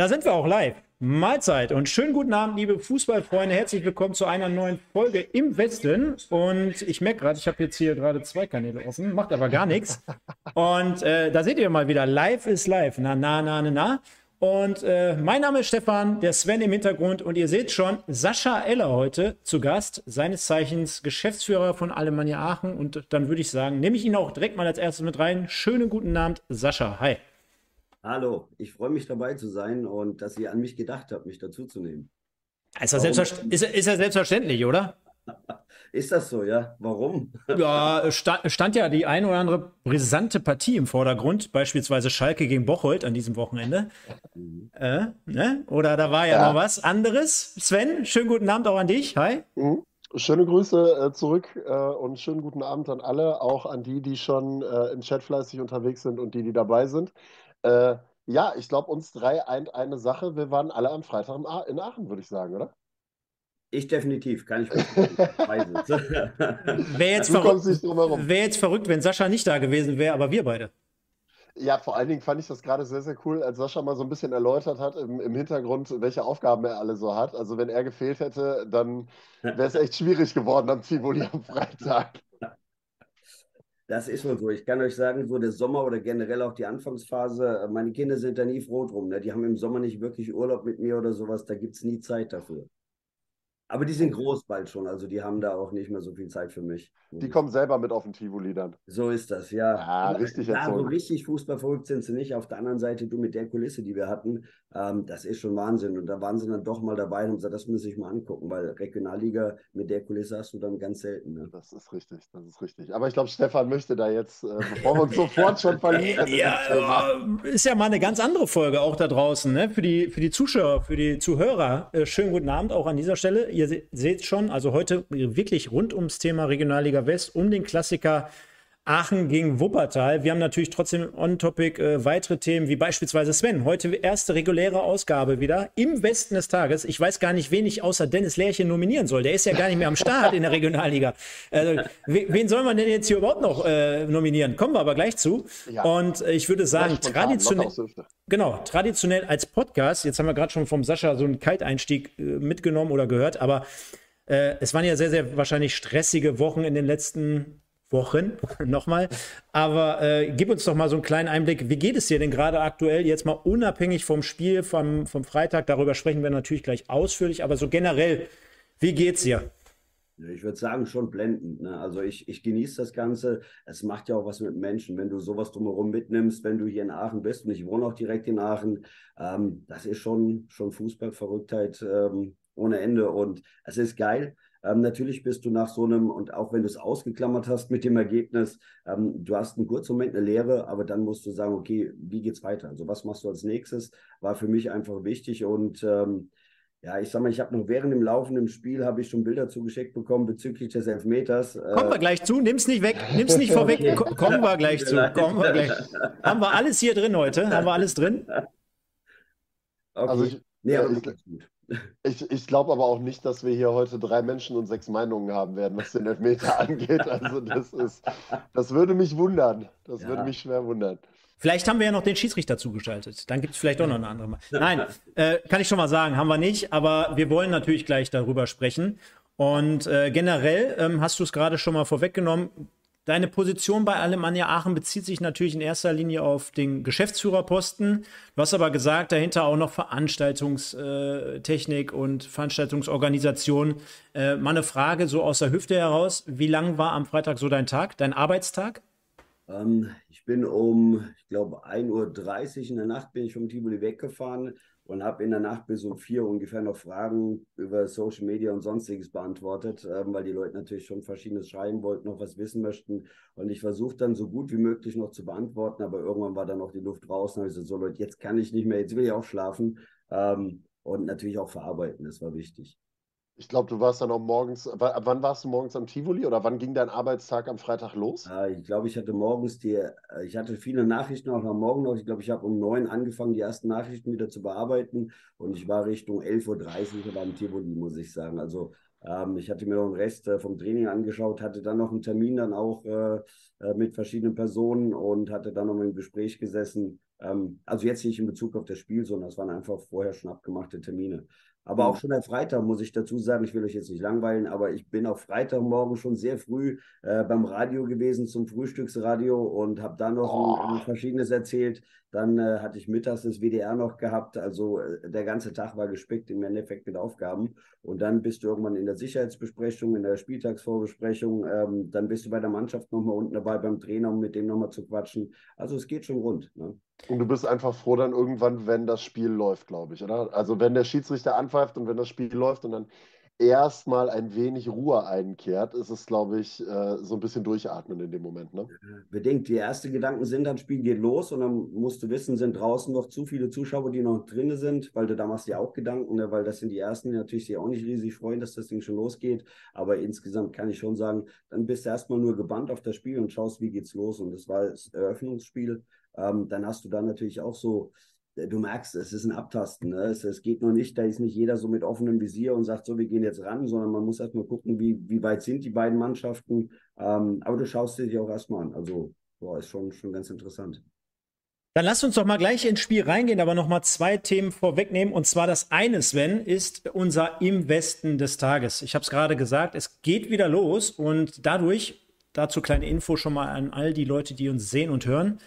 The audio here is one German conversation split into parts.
Da sind wir auch live. Mahlzeit und schönen guten Abend, liebe Fußballfreunde. Herzlich willkommen zu einer neuen Folge im Westen. Und ich merke gerade, ich habe jetzt hier gerade zwei Kanäle offen, macht aber gar nichts. Und äh, da seht ihr mal wieder, live ist live. Na, na, na, na, na. Und äh, mein Name ist Stefan, der Sven im Hintergrund. Und ihr seht schon, Sascha Eller heute zu Gast, seines Zeichens Geschäftsführer von Alemannia Aachen. Und dann würde ich sagen, nehme ich ihn auch direkt mal als erstes mit rein. Schönen guten Abend, Sascha. Hi. Hallo, ich freue mich dabei zu sein und dass ihr an mich gedacht habt, mich dazuzunehmen. Ist, ist, ist ja selbstverständlich, oder? Ist das so, ja? Warum? Ja, stand, stand, ja die ein oder andere brisante Partie im Vordergrund, beispielsweise Schalke gegen Bocholt an diesem Wochenende. Mhm. Äh, ne? Oder da war ja, ja, noch was anderes. Sven, schönen guten Abend auch an dich. Hi. Mhm. Schöne Grüße äh, zurück äh, und schönen guten Abend an alle, auch an die, die schon äh, im Chat fleißig unterwegs sind und die, die dabei sind. Äh, ja, ich glaube, uns drei eint eine Sache. Wir waren alle am Freitag in Aachen, würde ich sagen, oder? Ich definitiv, kann ich Wäre jetzt, wär jetzt verrückt, wenn Sascha nicht da gewesen wäre, aber wir beide. Ja, vor allen Dingen fand ich das gerade sehr, sehr cool, als Sascha mal so ein bisschen erläutert hat im, im Hintergrund, welche Aufgaben er alle so hat. Also wenn er gefehlt hätte, dann wäre es echt schwierig geworden am Tivoli am Freitag. Das ist wohl so. Ich kann euch sagen, so der Sommer oder generell auch die Anfangsphase, äh, meine Kinder sind da nie froh drum. Ne? Die haben im Sommer nicht wirklich Urlaub mit mir oder sowas. Da gibt es nie Zeit dafür. Aber die sind groß bald schon, also die haben da auch nicht mehr so viel Zeit für mich. Die kommen selber mit auf den Tivoli dann. So ist das, ja. Ja, richtig ja, so richtig fußballverrückt sind sie nicht. Auf der anderen Seite, du mit der Kulisse, die wir hatten, ähm, das ist schon Wahnsinn. Und da waren sie dann doch mal dabei und gesagt, das muss ich mal angucken, weil Regionalliga mit der Kulisse hast du dann ganz selten. Ne? Das ist richtig, das ist richtig. Aber ich glaube, Stefan möchte da jetzt, äh, bevor wir uns sofort schon verlieren. ja, ist ja mal eine ganz andere Folge auch da draußen, ne? Für die, für die Zuschauer, für die Zuhörer. Äh, schönen guten Abend auch an dieser Stelle. Ihr seht schon, also heute wirklich rund ums Thema Regionalliga West, um den Klassiker Aachen gegen Wuppertal. Wir haben natürlich trotzdem on-topic äh, weitere Themen, wie beispielsweise Sven. Heute erste reguläre Ausgabe wieder im Westen des Tages. Ich weiß gar nicht, wen ich außer Dennis Lärchen nominieren soll. Der ist ja gar nicht mehr am Start in der Regionalliga. Also, wen soll man denn jetzt hier überhaupt noch äh, nominieren? Kommen wir aber gleich zu. Ja. Und äh, ich würde sagen, traditionell, genau, traditionell als Podcast, jetzt haben wir gerade schon vom Sascha so einen Kalteinstieg äh, mitgenommen oder gehört, aber äh, es waren ja sehr, sehr wahrscheinlich stressige Wochen in den letzten Wochen nochmal. Aber äh, gib uns doch mal so einen kleinen Einblick. Wie geht es dir denn gerade aktuell, jetzt mal unabhängig vom Spiel vom, vom Freitag? Darüber sprechen wir natürlich gleich ausführlich, aber so generell, wie geht's dir? Ich würde sagen, schon blendend. Ne? Also ich, ich genieße das Ganze. Es macht ja auch was mit Menschen, wenn du sowas drumherum mitnimmst, wenn du hier in Aachen bist und ich wohne auch direkt in Aachen. Ähm, das ist schon, schon Fußballverrücktheit ähm, ohne Ende und es ist geil. Ähm, natürlich bist du nach so einem, und auch wenn du es ausgeklammert hast mit dem Ergebnis, ähm, du hast einen kurzen Moment eine Lehre, aber dann musst du sagen, okay, wie geht's weiter? Also was machst du als nächstes? War für mich einfach wichtig und ähm, ja, ich sag mal, ich habe noch während dem laufenden Spiel habe ich schon Bilder zugeschickt bekommen bezüglich des Elfmeters. Kommen wir gleich zu, nimm's nicht weg, nimm's nicht vorweg, okay. kommen wir gleich zu, kommen wir gleich. Haben wir alles hier drin heute? Haben wir alles drin? Okay. Also ich, nee, aber ich, gut. Ich, ich glaube aber auch nicht, dass wir hier heute drei Menschen und sechs Meinungen haben werden, was den Elfmeter angeht. Also das ist, das würde mich wundern. Das ja. würde mich schwer wundern. Vielleicht haben wir ja noch den Schiedsrichter zugeschaltet. Dann gibt es vielleicht auch noch eine andere. Mal. Nein, äh, kann ich schon mal sagen, haben wir nicht. Aber wir wollen natürlich gleich darüber sprechen. Und äh, generell ähm, hast du es gerade schon mal vorweggenommen. Deine Position bei Alemannia Aachen bezieht sich natürlich in erster Linie auf den Geschäftsführerposten. Du hast aber gesagt, dahinter auch noch Veranstaltungstechnik und Veranstaltungsorganisation. Äh, mal eine Frage so aus der Hüfte heraus. Wie lang war am Freitag so dein Tag, dein Arbeitstag? Ähm, ich bin um, ich glaube, 1.30 Uhr in der Nacht bin ich vom Tivoli weggefahren und habe in der Nacht bis um vier ungefähr noch Fragen über Social Media und sonstiges beantwortet, ähm, weil die Leute natürlich schon verschiedenes schreiben wollten, noch was wissen möchten. Und ich versuche dann so gut wie möglich noch zu beantworten, aber irgendwann war dann noch die Luft raus und habe ich gesagt, so Leute, jetzt kann ich nicht mehr, jetzt will ich auch schlafen ähm, und natürlich auch verarbeiten, das war wichtig. Ich glaube, du warst dann auch morgens. Wann warst du morgens am Tivoli oder wann ging dein Arbeitstag am Freitag los? ich glaube, ich hatte morgens die, äh, ich hatte viele Nachrichten auch am Morgen noch. Ich glaube, ich habe um neun angefangen, die ersten Nachrichten wieder zu bearbeiten und ich war Richtung 11.30 Uhr beim Tivoli, muss ich sagen. Also ähm, ich hatte mir noch den Rest äh, vom Training angeschaut, hatte dann noch einen Termin dann auch äh, äh mit verschiedenen Personen und hatte dann noch im Gespräch gesessen. Ähm, also jetzt nicht in Bezug auf das Spiel, sondern es waren einfach vorher schon abgemachte Termine. Aber auch mhm. schon der Freitag, muss ich dazu sagen, ich will euch jetzt nicht langweilen, aber ich bin auf Freitagmorgen schon sehr früh äh, beim Radio gewesen, zum Frühstücksradio und habe da noch oh. ein, ein Verschiedenes erzählt. Dann äh, hatte ich mittags das WDR noch gehabt. Also äh, der ganze Tag war gespickt im Endeffekt mit Aufgaben. Und dann bist du irgendwann in der Sicherheitsbesprechung, in der Spieltagsvorbesprechung. Ähm, dann bist du bei der Mannschaft nochmal unten dabei beim Trainer, um mit dem nochmal zu quatschen. Also es geht schon rund. Ne? Und du bist einfach froh dann irgendwann, wenn das Spiel läuft, glaube ich, oder? Also wenn der Schiedsrichter anpfeift und wenn das Spiel läuft und dann erstmal ein wenig Ruhe einkehrt, ist es, glaube ich, äh, so ein bisschen durchatmen in dem Moment. Ne? Bedingt. Die ersten Gedanken sind, das Spiel geht los und dann musst du wissen, sind draußen noch zu viele Zuschauer, die noch drin sind, weil du da machst dir auch Gedanken, ne? weil das sind die ersten, die natürlich sich auch nicht riesig freuen, dass das Ding schon losgeht. Aber insgesamt kann ich schon sagen, dann bist du erstmal nur gebannt auf das Spiel und schaust, wie geht's los. Und das war das Eröffnungsspiel. Ähm, dann hast du da natürlich auch so äh, du merkst, es ist ein Abtasten. Ne? Es, es, geht noch nicht, da ist nicht jeder so mit offenem Visier und sagt so, wir gehen jetzt ran, sondern man muss erstmal gucken, wie, wie weit sind die beiden Mannschaften. Ähm, aber du schaust dir die auch erstmal an. Also, boah, ist schon, schon ganz interessant. Dann lass uns doch mal gleich ins Spiel reingehen, aber noch mal zwei Themen vorwegnehmen. Und zwar das eine, Sven, ist unser Im Westen des Tages. Ich habe es gerade gesagt, es geht wieder los und dadurch, dazu kleine Info schon mal an all die Leute, die uns sehen und hören.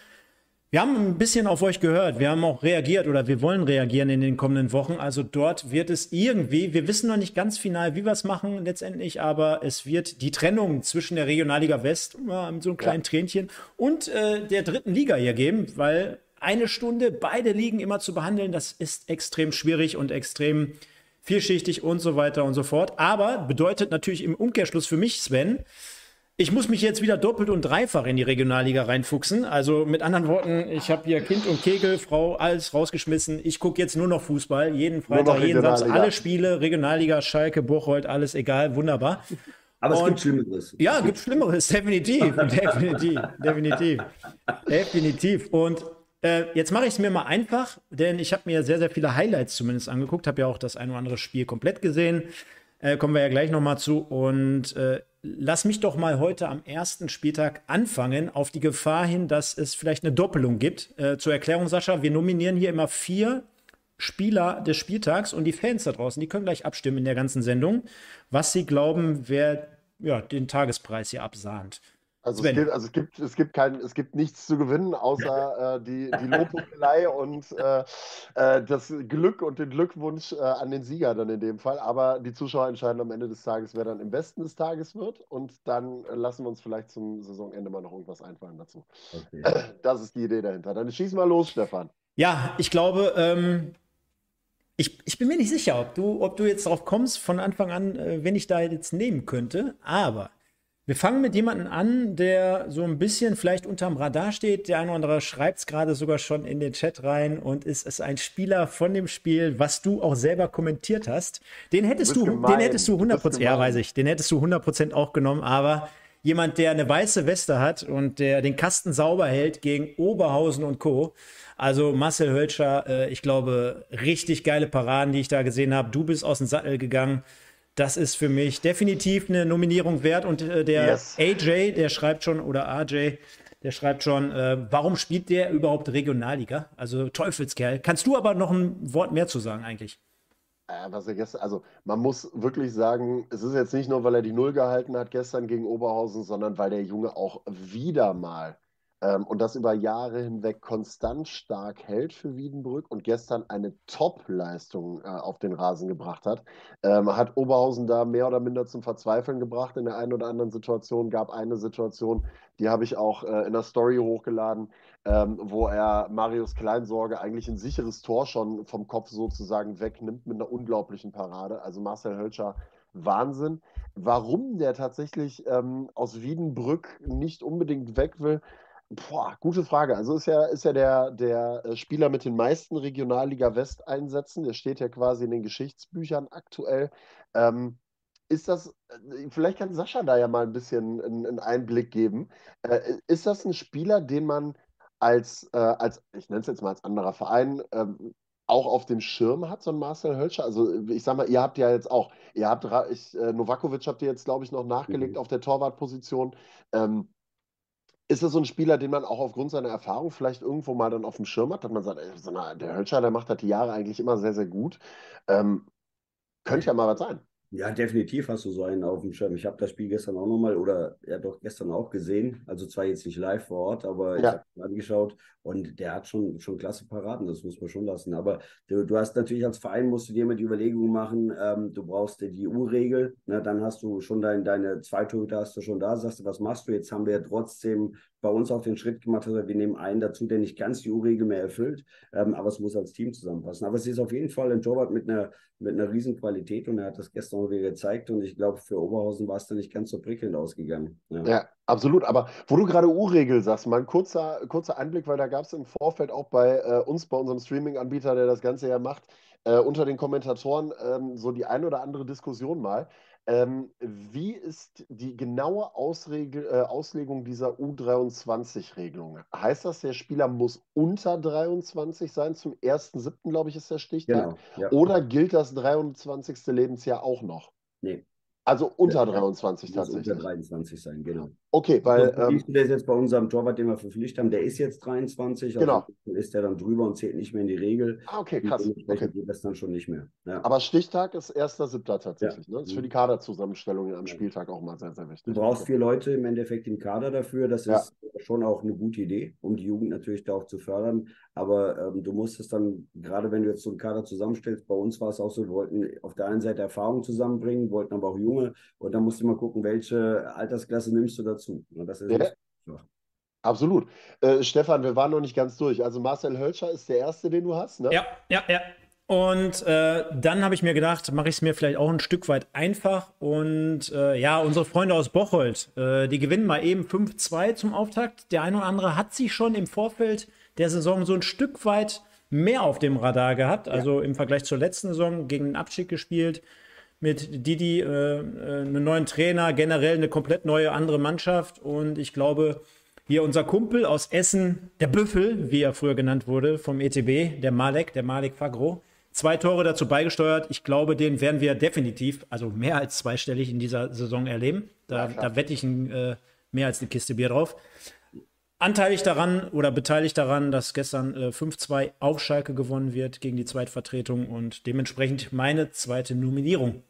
Wir haben ein bisschen auf euch gehört. Wir haben auch reagiert oder wir wollen reagieren in den kommenden Wochen. Also dort wird es irgendwie, wir wissen noch nicht ganz final, wie wir es machen letztendlich, aber es wird die Trennung zwischen der Regionalliga West, so einem kleinen ja. Tränchen, und äh, der dritten Liga hier geben, weil eine Stunde beide Ligen immer zu behandeln, das ist extrem schwierig und extrem vielschichtig und so weiter und so fort. Aber bedeutet natürlich im Umkehrschluss für mich, Sven, ich muss mich jetzt wieder doppelt und dreifach in die Regionalliga reinfuchsen. Also mit anderen Worten, ich habe hier Kind und Kegel, Frau, alles rausgeschmissen. Ich gucke jetzt nur noch Fußball. Jeden Freitag, jeden Samstag, alle Spiele, Regionalliga, Schalke, Bocholt, alles egal, wunderbar. Aber es und, gibt Schlimmeres. Ja, gibt Schlimmeres, definitiv. definitiv, definitiv. Definitiv. Und äh, jetzt mache ich es mir mal einfach, denn ich habe mir sehr, sehr viele Highlights zumindest angeguckt, habe ja auch das ein oder andere Spiel komplett gesehen. Äh, kommen wir ja gleich nochmal zu. Und äh, lass mich doch mal heute am ersten Spieltag anfangen, auf die Gefahr hin, dass es vielleicht eine Doppelung gibt. Äh, zur Erklärung, Sascha, wir nominieren hier immer vier Spieler des Spieltags und die Fans da draußen, die können gleich abstimmen in der ganzen Sendung, was sie glauben, wer ja, den Tagespreis hier absahnt. Also, es gibt, also es, gibt, es, gibt kein, es gibt nichts zu gewinnen, außer äh, die, die Lobhudelei und äh, äh, das Glück und den Glückwunsch äh, an den Sieger dann in dem Fall. Aber die Zuschauer entscheiden am Ende des Tages, wer dann im Besten des Tages wird. Und dann lassen wir uns vielleicht zum Saisonende mal noch irgendwas einfallen dazu. Okay. Das ist die Idee dahinter. Dann schieß mal los, Stefan. Ja, ich glaube, ähm, ich, ich bin mir nicht sicher, ob du, ob du jetzt darauf kommst von Anfang an, äh, wenn ich da jetzt nehmen könnte. Aber wir fangen mit jemandem an, der so ein bisschen vielleicht unterm Radar steht. Der eine oder andere schreibt es gerade sogar schon in den Chat rein und ist, ist ein Spieler von dem Spiel, was du auch selber kommentiert hast. Den hättest du, du den hättest du 100%, ja, weiß ich, den hättest du 100% auch genommen, aber jemand, der eine weiße Weste hat und der den Kasten sauber hält gegen Oberhausen und Co. Also Marcel Hölscher, äh, ich glaube, richtig geile Paraden, die ich da gesehen habe. Du bist aus dem Sattel gegangen. Das ist für mich definitiv eine Nominierung wert. Und äh, der yes. AJ, der schreibt schon, oder AJ, der schreibt schon, äh, warum spielt der überhaupt Regionalliga? Also Teufelskerl. Kannst du aber noch ein Wort mehr zu sagen eigentlich? Äh, was er gestern, also man muss wirklich sagen, es ist jetzt nicht nur, weil er die Null gehalten hat gestern gegen Oberhausen, sondern weil der Junge auch wieder mal ähm, und das über Jahre hinweg konstant stark hält für Wiedenbrück und gestern eine Top-Leistung äh, auf den Rasen gebracht hat. Ähm, hat Oberhausen da mehr oder minder zum Verzweifeln gebracht in der einen oder anderen Situation. Gab eine Situation, die habe ich auch äh, in der Story hochgeladen, ähm, wo er Marius Kleinsorge eigentlich ein sicheres Tor schon vom Kopf sozusagen wegnimmt mit einer unglaublichen Parade. Also Marcel Hölscher Wahnsinn. Warum der tatsächlich ähm, aus Wiedenbrück nicht unbedingt weg will, Boah, gute Frage. Also ist ja, ist ja der, der äh, Spieler mit den meisten Regionalliga West-Einsätzen. Der steht ja quasi in den Geschichtsbüchern aktuell. Ähm, ist das, äh, vielleicht kann Sascha da ja mal ein bisschen einen Einblick geben. Äh, ist das ein Spieler, den man als, äh, als ich nenne es jetzt mal als anderer Verein, ähm, auch auf dem Schirm hat, so ein Marcel Hölscher? Also ich sag mal, ihr habt ja jetzt auch, ihr habt, ich, äh, Novakovic habt ihr jetzt, glaube ich, noch nachgelegt mhm. auf der Torwartposition. Ähm, Ist das so ein Spieler, den man auch aufgrund seiner Erfahrung vielleicht irgendwo mal dann auf dem Schirm hat, dass man sagt, ey, so eine, der Hölscher, der macht das die Jahre eigentlich immer sehr, sehr gut. Ähm, könnte ja mal was sein. Ja, definitiv hast du so einen auf dem Schirm. Ich habe das Spiel gestern auch nochmal oder ja doch gestern auch gesehen. Also zwar jetzt nicht live vor Ort, aber ich Ja. habe ihn angeschaut und der hat schon, schon klasse Paraden, das muss man schon lassen. Aber du, du hast natürlich als Verein musst du dir immer die Überlegung machen, ähm, du brauchst die U-Regel, ne, dann hast du schon dein, deine zwei Torhüter hast du schon da, sagst du, was machst du? Jetzt haben wir ja trotzdem bei uns auch den Schritt gemacht, also wir nehmen einen dazu, der nicht ganz die U-Regel mehr erfüllt, ähm, aber es muss als Team zusammenpassen. Aber es ist auf jeden Fall ein Torwart mit einer, mit einer riesen Qualität und er hat das gestern auch wieder gezeigt und ich glaube, für Oberhausen war es dann nicht ganz so prickelnd ausgegangen. Ja. Ja, absolut. Aber wo du gerade U-Regel sagst, mal ein kurzer, kurzer Einblick, weil da gab es im Vorfeld auch bei äh, uns, bei unserem Streaming-Anbieter, der das Ganze ja macht, äh, unter den Kommentatoren ähm, so die ein oder andere Diskussion mal. Ähm, wie ist die genaue Ausregel, äh, Auslegung dieser U23-Regelung? Heißt das, der Spieler muss unter 23 sein? Zum 1.7., glaube ich, ist der Stichtag. Genau, ja. Oder gilt das 23. Lebensjahr auch noch? Nee, Also unter Ja, 23 muss unter tatsächlich. 23 sein, genau. Okay, weil Weil, ähm, siehst du das jetzt bei unserem Torwart, den wir verpflichtet haben, der ist jetzt 23, Genau. also ist der dann drüber und zählt nicht mehr in die Regel. Ah, okay, krass. Okay. geht das dann schon nicht mehr. Ja. Aber Stichtag ist 1.7. tatsächlich. Ne? Das ist für Mhm. die Kaderzusammenstellung am Ja. Spieltag auch mal sehr, sehr wichtig. Du brauchst vier Leute im Endeffekt im Kader dafür. Das Ja. ist schon auch eine gute Idee, um die Jugend natürlich da auch zu fördern. Aber ähm, du musst es dann, gerade wenn du jetzt so einen Kader zusammenstellst, bei uns war es auch so, wir wollten auf der einen Seite Erfahrung zusammenbringen, wollten aber auch Junge. Und dann musst du mal gucken, welche Altersklasse nimmst du dazu. Und das ist Ja. nicht so einfach. Absolut. Äh, Stefan, wir waren noch nicht ganz durch. Also Marcel Hölscher ist der Erste, den du hast, ne? Ja, ja, ja. Und äh, dann habe ich mir gedacht, mache ich es mir vielleicht auch ein Stück weit einfach. Und äh, ja, unsere Freunde aus Bocholt, äh, die gewinnen mal eben 5-2 zum Auftakt. Der eine oder andere hat sich schon im Vorfeld der Saison so ein Stück weit mehr auf dem Radar gehabt. Also im Vergleich zur letzten Saison gegen den Abstieg gespielt. Mit Didi, äh, äh, einen neuen Trainer, generell eine komplett neue andere Mannschaft. Und ich glaube, hier unser Kumpel aus Essen, der Büffel, wie er früher genannt wurde, vom ETB, der Malek, der Malek Fagro. Zwei Tore dazu beigesteuert. Ich glaube, den werden wir definitiv, also mehr als zweistellig in dieser Saison erleben. Da, da wette ich ein, äh, mehr als eine Kiste Bier drauf. Anteilig daran oder beteiligt daran, dass gestern äh, 5-2 auf Schalke gewonnen wird gegen die Zweitvertretung und dementsprechend meine zweite Nominierung.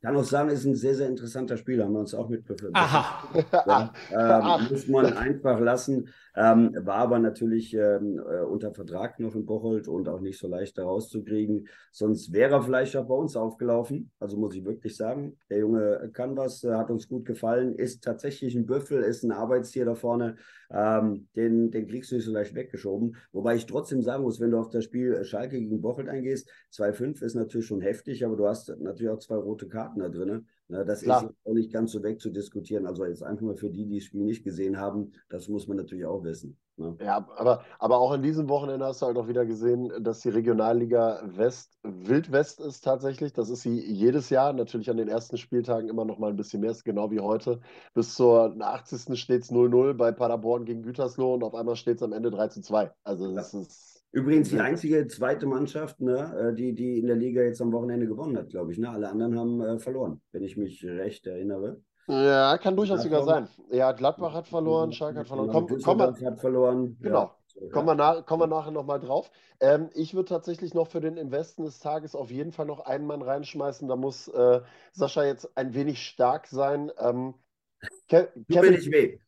Kann auch sagen, ist ein sehr, sehr interessanter Spieler, haben wir uns auch mitbekommen. Aha. Ja, ähm, muss man einfach lassen. Ähm, war aber natürlich ähm, äh, unter Vertrag noch in Bocholt und auch nicht so leicht da rauszukriegen. Sonst wäre er vielleicht auch bei uns aufgelaufen. Also muss ich wirklich sagen, der Junge kann was, äh, hat uns gut gefallen, ist tatsächlich ein Büffel, ist ein Arbeitstier da vorne. Ähm, den, den kriegst du nicht so leicht weggeschoben. Wobei ich trotzdem sagen muss, wenn du auf das Spiel Schalke gegen Bocholt eingehst, 2-5 ist natürlich schon heftig, aber du hast natürlich auch zwei rote Karten da drin. Na, das Klar. ist auch nicht ganz so wegzudiskutieren. Also jetzt einfach mal für die, die das Spiel nicht gesehen haben, das muss man natürlich auch wissen. Ne? Ja, aber, aber auch in diesem Wochenende hast du halt auch wieder gesehen, dass die Regionalliga West Wildwest ist tatsächlich. Das ist sie jedes Jahr. Natürlich an den ersten Spieltagen immer noch mal ein bisschen mehr, ist genau wie heute. Bis zur 80. steht es 0-0 bei Paderborn gegen Gütersloh und auf einmal steht es am Ende 3-2. Also das ist. Übrigens die einzige zweite Mannschaft, ne, äh, die, die in der Liga jetzt am Wochenende gewonnen hat, glaube ich. Ne? Alle anderen haben äh, verloren, wenn ich mich recht erinnere. Ja, kann durchaus sogar sein. Ja, Gladbach hat verloren, Schalke hat verloren. Genau, Komm, komm mal, hat verloren. Genau. Ja. Kommen wir, nach, kommen wir nachher nochmal drauf. Ähm, ich würde tatsächlich noch für den Investen des Tages auf jeden Fall noch einen Mann reinschmeißen. Da muss äh, Sascha jetzt ein wenig stark sein. Ähm, Ke Kevin, nicht weh.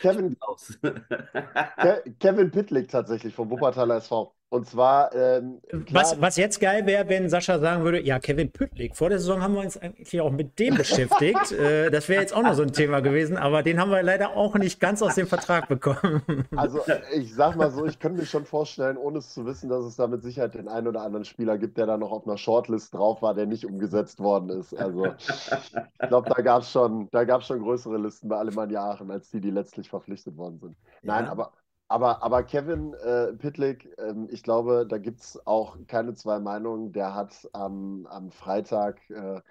Kevin, Kevin Pittlik tatsächlich vom Wuppertaler SV. Und zwar, ähm, klar, Was, was jetzt geil wäre, wenn Sascha sagen würde, ja, Kevin Püttlik, vor der Saison haben wir uns eigentlich auch mit dem beschäftigt. äh, das wäre jetzt auch noch so ein Thema gewesen, aber den haben wir leider auch nicht ganz aus dem Vertrag bekommen. Also ich sag mal so, ich könnte mir schon vorstellen, ohne es zu wissen, dass es da mit Sicherheit den einen oder anderen Spieler gibt, der da noch auf einer Shortlist drauf war, der nicht umgesetzt worden ist. Also ich glaube, da gab es schon, da gab's schon größere Listen bei Alemannia Aachen, als die, die letztlich verpflichtet worden sind. Nein, Ja. aber, aber, aber Kevin äh, Pittlik, ähm, ich glaube, da gibt es auch keine zwei Meinungen. Der hat am, am Freitag äh,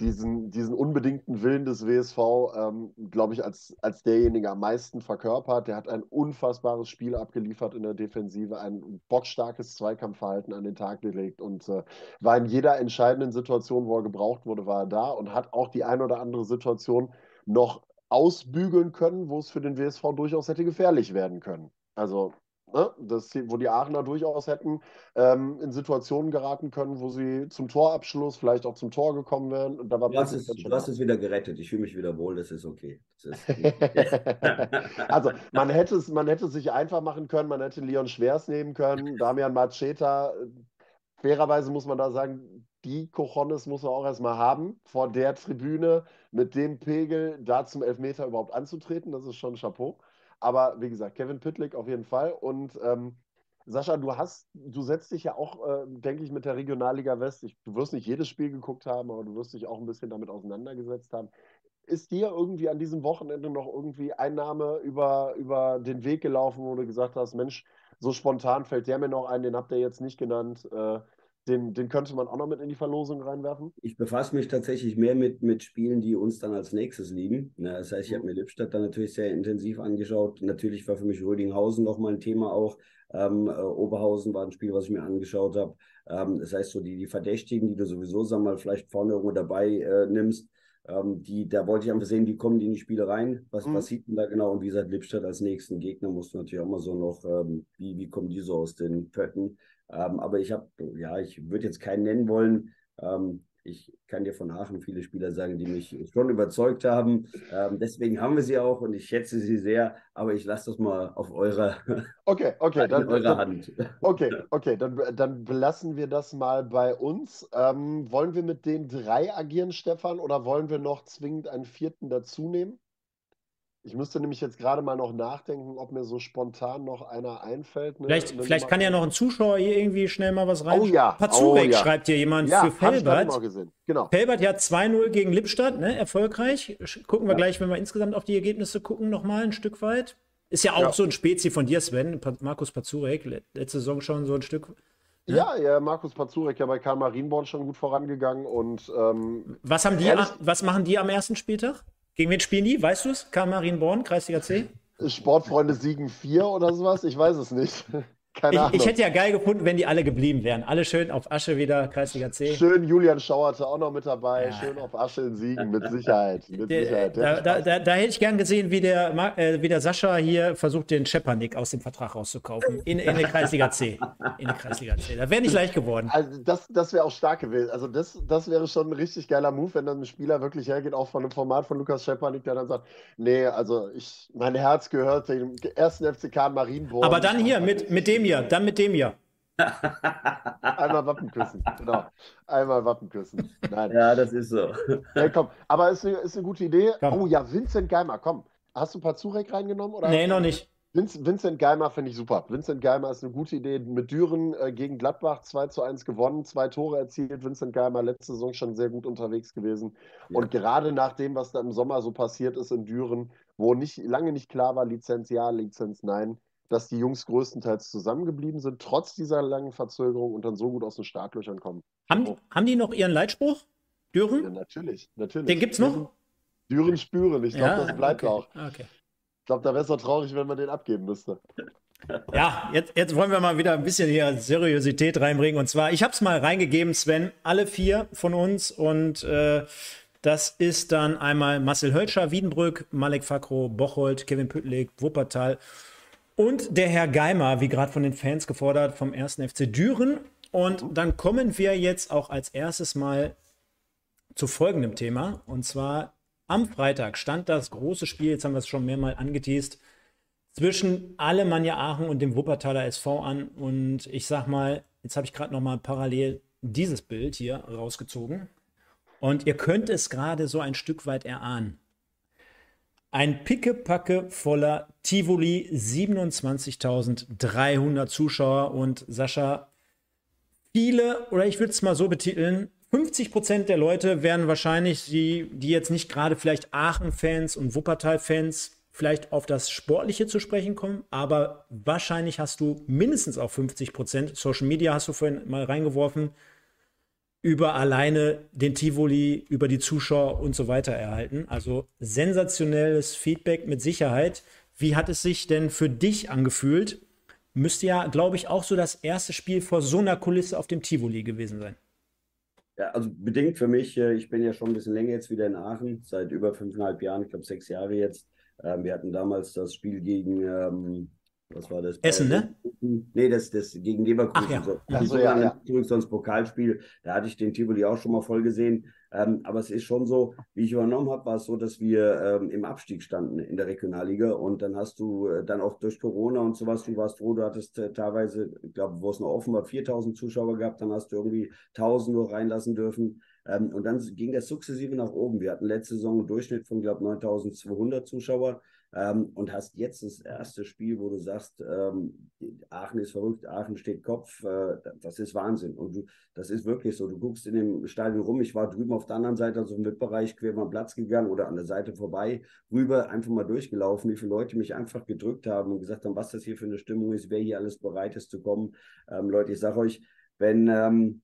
diesen, diesen unbedingten Willen des WSV, ähm, glaube ich, als, als derjenige am meisten verkörpert. Der hat ein unfassbares Spiel abgeliefert in der Defensive, ein bockstarkes Zweikampfverhalten an den Tag gelegt und äh, war in jeder entscheidenden Situation, wo er gebraucht wurde, war er da und hat auch die ein oder andere Situation noch ausbügeln können, wo es für den WSV durchaus hätte gefährlich werden können. Also ne, das, wo die Aachener durchaus hätten ähm, in Situationen geraten können, wo sie zum Torabschluss, vielleicht auch zum Tor gekommen wären. Und da war du hast, es, du hast es wieder gerettet. Ich fühle mich wieder wohl, das ist okay. Das ist also man hätte, es, man hätte es sich einfach machen können, man hätte Leon Schwers nehmen können, Damian Macheta. Fairerweise muss man da sagen, die Cojones muss man auch erstmal haben, vor der Tribüne mit dem Pegel da zum Elfmeter überhaupt anzutreten. Das ist schon Chapeau. Aber wie gesagt, Kevin Pittlick auf jeden Fall. Und ähm, Sascha, du hast, du setzt dich ja auch, äh, denke ich, mit der Regionalliga West. Ich, du wirst nicht jedes Spiel geguckt haben, aber du wirst dich auch ein bisschen damit auseinandergesetzt haben. Ist dir irgendwie an diesem Wochenende noch irgendwie ein Name über, über den Weg gelaufen, wo du gesagt hast, Mensch, so spontan fällt der mir noch ein, den habt ihr jetzt nicht genannt. Äh, den, den könnte man auch noch mit in die Verlosung reinwerfen? Ich befasse mich tatsächlich mehr mit, mit Spielen, die uns dann als nächstes liegen. Na, das heißt, ich habe mhm. mir Lippstadt dann natürlich sehr intensiv angeschaut. Natürlich war für mich Rödinghausen nochmal ein Thema auch. Ähm, äh, Oberhausen war ein Spiel, was ich mir angeschaut habe. Ähm, das heißt, so die, die Verdächtigen, die du sowieso, sag mal, vielleicht vorne irgendwo dabei äh, nimmst, ähm, die, da wollte ich einfach sehen, wie kommen die in die Spiele rein, was, mhm. was sieht man da genau und wie gesagt, Lippstadt als nächsten Gegner musst du natürlich auch mal so noch, ähm, wie, wie kommen die so aus den Pötten. Ähm, aber ich habe, ja, ich würde jetzt keinen nennen wollen. Ähm, ich kann dir von Aachen viele Spieler sagen, die mich schon überzeugt haben. Ähm, deswegen haben wir sie auch und ich schätze sie sehr. Aber ich lasse das mal auf eurer, okay, okay, dann, eurer dann, Hand. Okay, okay, dann, dann belassen wir das mal bei uns. Ähm, wollen wir mit den drei agieren, Stefan, oder wollen wir noch zwingend einen vierten dazu nehmen? Ich müsste nämlich jetzt gerade mal noch nachdenken, ob mir so spontan noch einer einfällt. Ne? Vielleicht, vielleicht kann ja noch ein Zuschauer hier irgendwie schnell mal was rein. Oh ja. Pazurek oh, ja. schreibt hier jemand ja, für Felbert. Genau. Felbert ja 2-0 gegen Lippstadt, ne? erfolgreich. Gucken wir ja. gleich, wenn wir insgesamt auf die Ergebnisse gucken, nochmal ein Stück weit. Ist ja auch so ein Spezi von dir, Sven. Markus Pazurek, letzte Saison schon so ein Stück. Ne? Ja, ja, Markus Pazurek ja bei Karl Marienborn schon gut vorangegangen und ähm, was haben die, ehrlich, was machen die am ersten Spieltag? Gegen wen spielen die? Weißt du es? Karl Marienborn, Kreisliga C? Sportfreunde Siegen 4 oder sowas? Ich weiß es nicht. Keine ich, Ahnung. Ich hätte ja geil gefunden, wenn die alle geblieben wären. Alle schön auf Asche wieder, Kreisliga C. Schön, Julian Schauerte auch noch mit dabei. Ja. Schön auf Asche in Siegen, mit Sicherheit. Mit der, Sicherheit. Da, da, da, da, hätte ich gern gesehen, wie der, äh, wie der Sascha hier versucht, den Schepanik aus dem Vertrag rauszukaufen. In, in der Kreisliga C. In der Kreisliga C. Da wäre nicht leicht geworden. Also das, das wäre auch stark gewesen. Also das, das wäre schon ein richtig geiler Move, wenn dann ein Spieler wirklich hergeht, auch von einem Format von Lukas Schepanik, der dann sagt, nee, also ich, mein Herz gehört dem ersten FCK Marienborn. Aber dann hier, mit, mit dem hier, dann mit dem hier. Einmal Wappen küssen, genau. Einmal Wappen küssen. Nein. Ja, das ist so. Ja, komm. Aber ist eine, ist eine gute Idee. Komm. Oh ja, Vincent Geimer, komm. Hast du ein paar Zurek reingenommen? Oder nee, noch nicht. Vincent Geimer finde ich super. Vincent Geimer ist eine gute Idee. Mit Düren äh, gegen Gladbach 2 zu 1 gewonnen, zwei Tore erzielt. Vincent Geimer letzte Saison schon sehr gut unterwegs gewesen. Ja. Und gerade nach dem, was da im Sommer so passiert ist in Düren, wo nicht, lange nicht klar war, Lizenz ja, Lizenz nein, dass die Jungs größtenteils zusammengeblieben sind, trotz dieser langen Verzögerung und dann so gut aus den Startlöchern kommen. Haben, oh. haben die noch ihren Leitspruch? Düren? Ja, natürlich, natürlich. Den gibt's noch? Düren spüren. Ich glaube, ja, das bleibt okay. auch. Okay. Ich glaube, da wäre es doch traurig, wenn man den abgeben müsste. Ja, jetzt, jetzt wollen wir mal wieder ein bisschen hier Seriosität reinbringen. Und zwar, ich habe es mal reingegeben, Sven, alle vier von uns. Und äh, das ist dann einmal Marcel Hölscher, Wiedenbrück, Malek Fakro, Bocholt, Kevin Püttlik, Wuppertal und der Herr Geimer, wie gerade von den Fans gefordert, vom 1. FC Düren. Und dann kommen wir jetzt auch als erstes mal zu folgendem Thema. Und zwar am Freitag stand das große Spiel, jetzt haben wir es schon mehrmals angeteased, zwischen Alemannia Aachen und dem Wuppertaler SV an. Und ich sag mal, jetzt habe ich gerade noch mal parallel dieses Bild hier rausgezogen. Und ihr könnt es gerade so ein Stück weit erahnen. Ein pickepacke voller Tivoli, 27.300 Zuschauer und Sascha, viele, oder ich würde es mal so betiteln, 50 Prozent der Leute werden wahrscheinlich, die, die jetzt nicht gerade vielleicht Aachen-Fans und Wuppertal-Fans vielleicht auf das Sportliche zu sprechen kommen, aber wahrscheinlich hast du mindestens auch 50 Prozent. Social Media hast du vorhin mal reingeworfen, über alleine den Tivoli, über die Zuschauer und so weiter erhalten. Also sensationelles Feedback mit Sicherheit. Wie hat es sich denn für dich angefühlt? Müsste ja, glaube ich, auch so das erste Spiel vor so einer Kulisse auf dem Tivoli gewesen sein. Ja, also bedingt für mich. Äh, ich bin ja schon ein bisschen länger jetzt wieder in Aachen, seit über fünfeinhalb Jahren, ich glaube sechs Jahre jetzt. Ähm, wir hatten damals das Spiel gegen, ähm, was war das? Essen, ne? Nee, das, das gegen Leverkusen. Ach, ja. So, also, ja, ja. Zurück sonst Pokalspiel. Da hatte ich den Tivoli auch schon mal voll gesehen. Ähm, aber es ist schon so, wie ich übernommen habe, war es so, dass wir ähm, im Abstieg standen in der Regionalliga und dann hast du äh, dann auch durch Corona und sowas, du warst froh, du hattest äh, teilweise, ich glaube, wo es noch offen war, 4000 Zuschauer gehabt, dann hast du irgendwie 1000 nur reinlassen dürfen. Ähm, und dann ging das sukzessive nach oben. Wir hatten letzte Saison einen Durchschnitt von, glaube ich, 9200 Zuschauer ähm, und hast jetzt das erste Spiel, wo du sagst, ähm, Aachen ist verrückt, Aachen steht Kopf, äh, das ist Wahnsinn. Und du, das ist wirklich so. Du guckst in dem Stadion rum, ich war drüben auf der anderen Seite, also im Mitbereich, quer am Platz gegangen oder an der Seite vorbei, rüber, einfach mal durchgelaufen, wie viele Leute mich einfach gedrückt haben und gesagt haben, was das hier für eine Stimmung ist, wer hier alles bereit ist zu kommen. Ähm, Leute, ich sage euch, wenn ähm,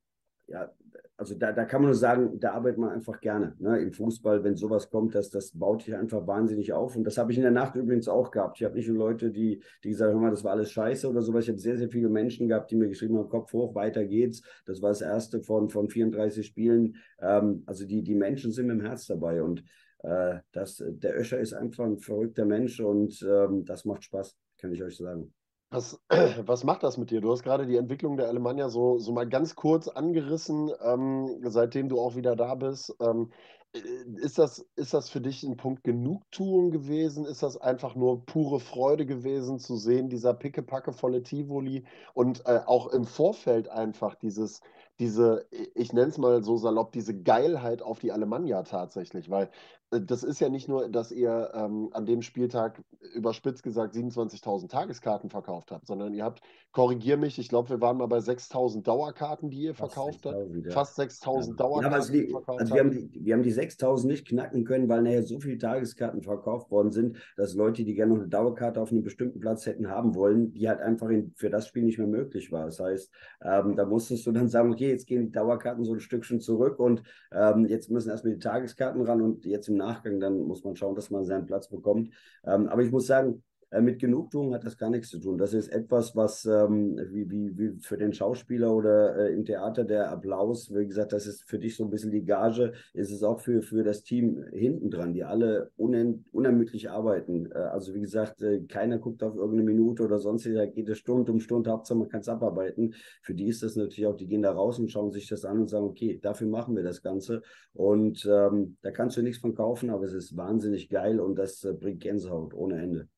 ja, also da, da kann man nur sagen, da arbeitet man einfach gerne. Ne? Im Fußball, wenn sowas kommt, das, das baut dich einfach wahnsinnig auf. Und das habe ich in der Nacht übrigens auch gehabt. Ich habe nicht nur Leute, die, die gesagt haben, das war alles scheiße oder sowas. Ich habe sehr, sehr viele Menschen gehabt, die mir geschrieben haben, Kopf hoch, weiter geht's. Das war das erste von, von 34 Spielen. Ähm, also die, die Menschen sind mit dem Herz dabei. Und äh, das, der Öscher ist einfach ein verrückter Mensch und ähm, das macht Spaß, kann ich euch sagen. Was, was macht das mit dir? Du hast gerade die Entwicklung der Alemannia so, so mal ganz kurz angerissen, ähm, seitdem du auch wieder da bist. Ähm, äh, ist, das, ist das für dich ein Punkt Genugtuung gewesen? Ist das einfach nur pure Freude gewesen zu sehen, dieser pickepackevolle Tivoli und äh, auch im Vorfeld einfach dieses, diese, ich nenne es mal so salopp, diese Geilheit auf die Alemannia tatsächlich, weil äh, das ist ja nicht nur, dass ihr ähm, an dem Spieltag überspitzt gesagt 27.000 Tageskarten verkauft habt, sondern ihr habt, korrigier mich, ich glaube, wir waren mal bei 6.000 Dauerkarten, die ihr Fast verkauft habt. Ja. Fast 6.000 ja. Dauerkarten. Ja, also, die, also wir, haben die, wir haben die 6.000 nicht knacken können, weil nachher so viele Tageskarten verkauft worden sind, dass Leute, die gerne noch eine Dauerkarte auf einem bestimmten Platz hätten haben wollen, die halt einfach in, für das Spiel nicht mehr möglich war. Das heißt, ähm, da musstest du dann sagen, okay, jetzt gehen die Dauerkarten so ein Stückchen zurück und ähm, jetzt müssen erstmal die Tageskarten ran und jetzt im Nachgang, dann muss man schauen, dass man seinen Platz bekommt. Ähm, aber ich muss sagen, mit Genugtuung hat das gar nichts zu tun. Das ist etwas, was ähm, wie, wie, wie für den Schauspieler oder äh, im Theater der Applaus, wie gesagt, das ist für dich so ein bisschen die Gage, ist es auch für, für das Team hinten dran, die alle unen, unermüdlich arbeiten. Äh, also wie gesagt, äh, keiner guckt auf irgendeine Minute oder sonst, da geht es Stunde um Stunde, Hauptsache man kann es abarbeiten. Für die ist das natürlich auch, die gehen da raus und schauen sich das an und sagen, okay, dafür machen wir das Ganze. Und ähm, da kannst du nichts von kaufen, aber es ist wahnsinnig geil und das äh, bringt Gänsehaut ohne Ende.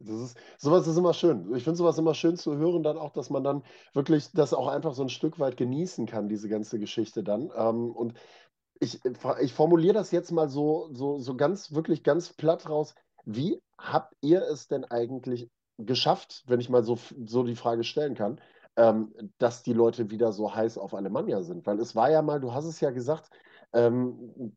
Das ist, sowas ist immer schön. Ich finde sowas immer schön zu hören, dann auch, dass man dann wirklich das auch einfach so ein Stück weit genießen kann, diese ganze Geschichte dann. Ähm, und ich, ich formuliere das jetzt mal so, so, so ganz, wirklich ganz platt raus. Wie habt ihr es denn eigentlich geschafft, wenn ich mal so, so die Frage stellen kann, ähm, dass die Leute wieder so heiß auf Alemannia sind? Weil es war ja mal, du hast es ja gesagt, ähm,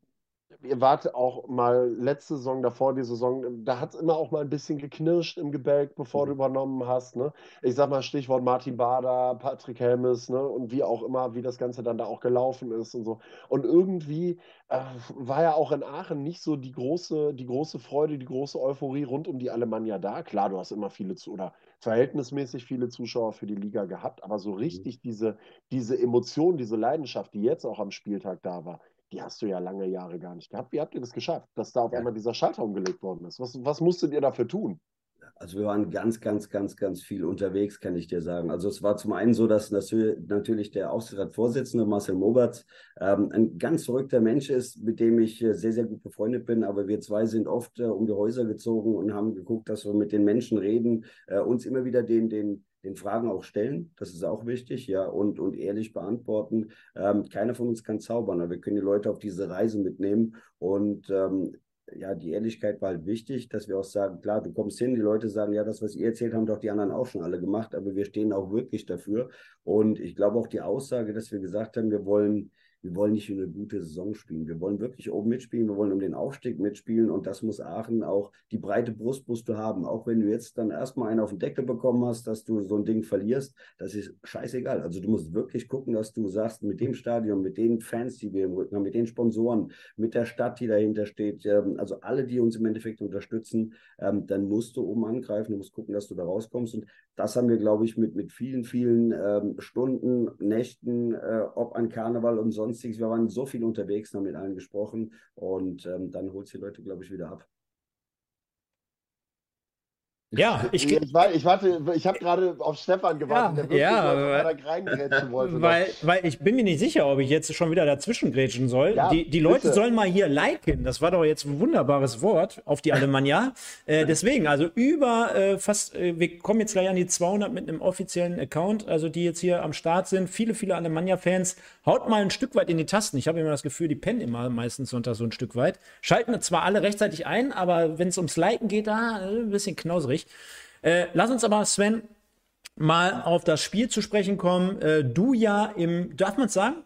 ihr wart auch mal letzte Saison, davor die Saison, da hat es immer auch mal ein bisschen geknirscht im Gebälk, bevor du mhm. übernommen hast. Ne? Ich sag mal Stichwort Martin Bader, Patrick Helmes ne? und wie auch immer, wie das Ganze dann da auch gelaufen ist und so. Und irgendwie äh, war ja auch in Aachen nicht so die große, die große Freude, die große Euphorie rund um die Alemannia da. Klar, du hast immer viele zu oder verhältnismäßig viele Zuschauer für die Liga gehabt, aber so mhm. richtig diese, diese Emotion, diese Leidenschaft, die jetzt auch am Spieltag da war, die hast du ja lange Jahre gar nicht gehabt. Wie habt ihr das geschafft, dass da auf ja. einmal dieser Schalter umgelegt worden ist? Was, was musstet ihr dafür tun? Also wir waren ganz, ganz, ganz, ganz viel unterwegs, kann ich dir sagen. Also es war zum einen so, dass natürlich der Aufsichtsratsvorsitzende Marcel Moberts ähm, ein ganz verrückter Mensch ist, mit dem ich äh, sehr, sehr gut befreundet bin. Aber wir zwei sind oft äh, um die Häuser gezogen und haben geguckt, dass wir mit den Menschen reden, äh, uns immer wieder den, den, den Fragen auch stellen, das ist auch wichtig, ja, und, und ehrlich beantworten. Ähm, keiner von uns kann zaubern, aber wir können die Leute auf diese Reise mitnehmen und ähm, ja, die Ehrlichkeit war halt wichtig, dass wir auch sagen, klar, du kommst hin, die Leute sagen, ja, das, was ihr erzählt, haben doch die anderen auch schon alle gemacht, aber wir stehen auch wirklich dafür. Und ich glaube auch die Aussage, dass wir gesagt haben, wir wollen wir wollen nicht eine gute Saison spielen. Wir wollen wirklich oben mitspielen. Wir wollen um den Aufstieg mitspielen. Und das muss Aachen auch, die breite Brust musst du haben. Auch wenn du jetzt dann erstmal einen auf den Deckel bekommen hast, dass du so ein Ding verlierst, das ist scheißegal. Also du musst wirklich gucken, dass du sagst, mit dem Stadion, mit den Fans, die wir im Rücken haben, mit den Sponsoren, mit der Stadt, die dahinter steht, also alle, die uns im Endeffekt unterstützen, ähm, dann musst du oben angreifen. Du musst gucken, dass du da rauskommst. Und das haben wir, glaube ich, mit, mit vielen, vielen ähm, Stunden, Nächten, äh, ob an Karneval und sonstiges. Wir waren so viel unterwegs, haben mit allen gesprochen und ähm, dann holt es die Leute, glaube ich, wieder ab. Ja, ich, ich, war, ich warte, ich habe gerade auf Stefan gewartet, ja, der ja, reingrätschen wollte. Weil, weil ich bin mir nicht sicher, ob ich jetzt schon wieder dazwischen grätschen soll. Ja, die, die Leute sollen mal hier liken. Das war doch jetzt ein wunderbares Wort auf die Alemannia. äh, deswegen, also über äh, fast, äh, wir kommen jetzt gleich an die 200 mit einem offiziellen Account, also die jetzt hier am Start sind. Viele, viele Alemannia-Fans. Haut mal ein Stück weit in die Tasten. Ich habe immer das Gefühl, die pennen immer meistens sonntags so ein Stück weit. Schalten zwar alle rechtzeitig ein, aber wenn es ums Liken geht, da äh, ein bisschen knauserig. Äh, lass uns aber, Sven, mal auf das Spiel zu sprechen kommen. Äh, du ja im, darf man es sagen,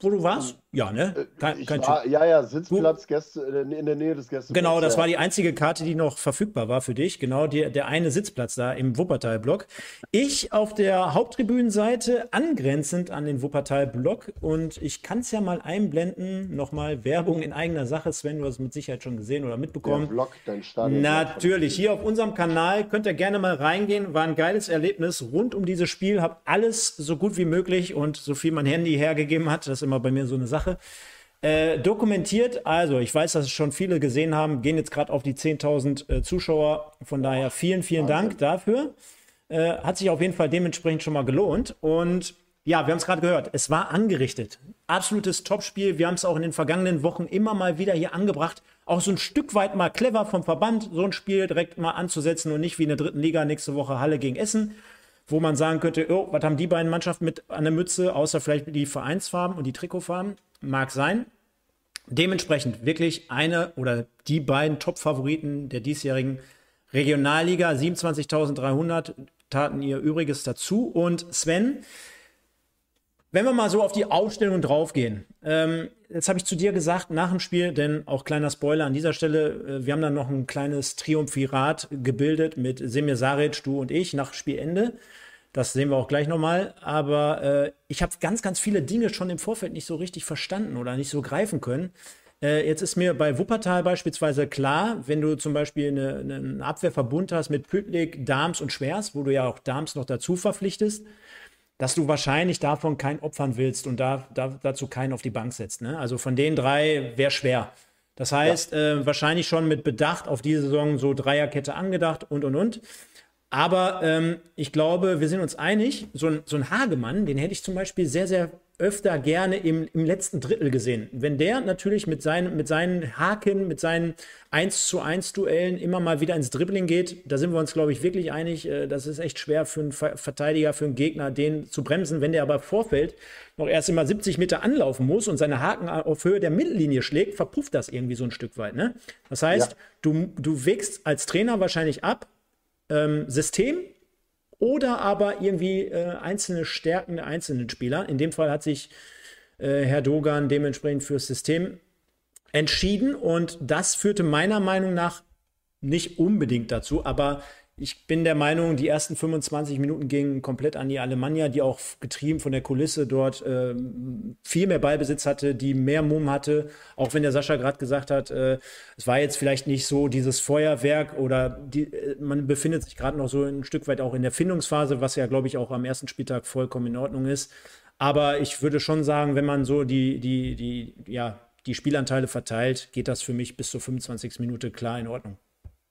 wo du warst? Ja, ne? Äh, kein, kein war, ja, ja, Sitzplatz Gäste, in der Nähe des Gästeplatzes. Genau, das war die einzige Karte, die noch verfügbar war für dich. Genau, die, der eine Sitzplatz da im Wuppertal-Block. Ich auf der Haupttribünenseite, angrenzend an den Wuppertal-Block. Und ich kann es ja mal einblenden. Nochmal Werbung in eigener Sache. Sven, du hast es mit Sicherheit schon gesehen oder mitbekommen. Der Block, dein Stadion. Natürlich, hier auf unserem Kanal könnt ihr gerne mal reingehen. War ein geiles Erlebnis rund um dieses Spiel. Hab alles so gut wie möglich und so viel mein Handy hergegeben hat. Das ist immer bei mir so eine Sache äh, dokumentiert, also ich weiß, dass es schon viele gesehen haben, gehen jetzt gerade auf die 10.000 äh, Zuschauer. Von daher vielen, vielen Wahnsinn. Dank dafür. Äh, hat sich auf jeden Fall dementsprechend schon mal gelohnt. Und ja, wir haben es gerade gehört, es war angerichtet. Absolutes Topspiel. Wir haben es auch in den vergangenen Wochen immer mal wieder hier angebracht. Auch so ein Stück weit mal clever vom Verband, so ein Spiel direkt mal anzusetzen und nicht wie in der dritten Liga nächste Woche Halle gegen Essen, wo man sagen könnte, oh, was haben die beiden Mannschaften mit an der Mütze, außer vielleicht die Vereinsfarben und die Trikotfarben mag sein. Dementsprechend wirklich eine oder die beiden Top-Favoriten der diesjährigen Regionalliga. 27.300 taten ihr Übriges dazu. Und Sven, wenn wir mal so auf die Aufstellung draufgehen, ähm, jetzt habe ich zu dir gesagt, nach dem Spiel, denn auch kleiner Spoiler an dieser Stelle, äh, wir haben dann noch ein kleines Triumphirat gebildet mit Semir Saric, du und ich, nach Spielende. Das sehen wir auch gleich nochmal. Aber äh, ich habe ganz, ganz viele Dinge schon im Vorfeld nicht so richtig verstanden oder nicht so greifen können. Äh, jetzt ist mir bei Wuppertal beispielsweise klar, wenn du zum Beispiel eine, einen Abwehrverbund hast mit Pütlik, Darms und Schwers, wo du ja auch Darms noch dazu verpflichtest, dass du wahrscheinlich davon keinen opfern willst und da, da, dazu keinen auf die Bank setzt. Ne? Also von den drei wäre schwer. Das heißt, ja. äh, wahrscheinlich schon mit Bedacht auf diese Saison so Dreierkette angedacht und und und. Aber ähm, ich glaube, wir sind uns einig, so ein, so ein Hagemann, den hätte ich zum Beispiel sehr, sehr öfter gerne im, im letzten Drittel gesehen. Wenn der natürlich mit, seinen mit seinen Haken, mit seinen 1 zu 1 Duellen immer mal wieder ins Dribbling geht, da sind wir uns, glaube ich, wirklich einig. Äh, das ist echt schwer für einen Verteidiger, für einen Gegner, den zu bremsen. Wenn der aber vorfällt, noch erst immer 70 Meter anlaufen muss und seine Haken auf Höhe der Mittellinie schlägt, verpufft das irgendwie so ein Stück weit. Ne? Das heißt, ja. du, du wägst als Trainer wahrscheinlich ab, ähm, System oder aber irgendwie äh, einzelne Stärken der einzelnen Spieler. In dem Fall hat sich äh, Herr Dogan dementsprechend fürs System entschieden und das führte meiner Meinung nach nicht unbedingt dazu, aber ich bin der Meinung, die ersten 25 Minuten gingen komplett an die Alemannia, die auch getrieben von der Kulisse dort äh, viel mehr Ballbesitz hatte, die mehr Mumm hatte. Auch wenn der Sascha gerade gesagt hat, äh, es war jetzt vielleicht nicht so dieses Feuerwerk oder die, äh, man befindet sich gerade noch so ein Stück weit auch in der Findungsphase, was ja, glaube ich, auch am ersten Spieltag vollkommen in Ordnung ist. Aber ich würde schon sagen, wenn man so die, die, die, ja, die Spielanteile verteilt, geht das für mich bis zur 25. Minute klar in Ordnung.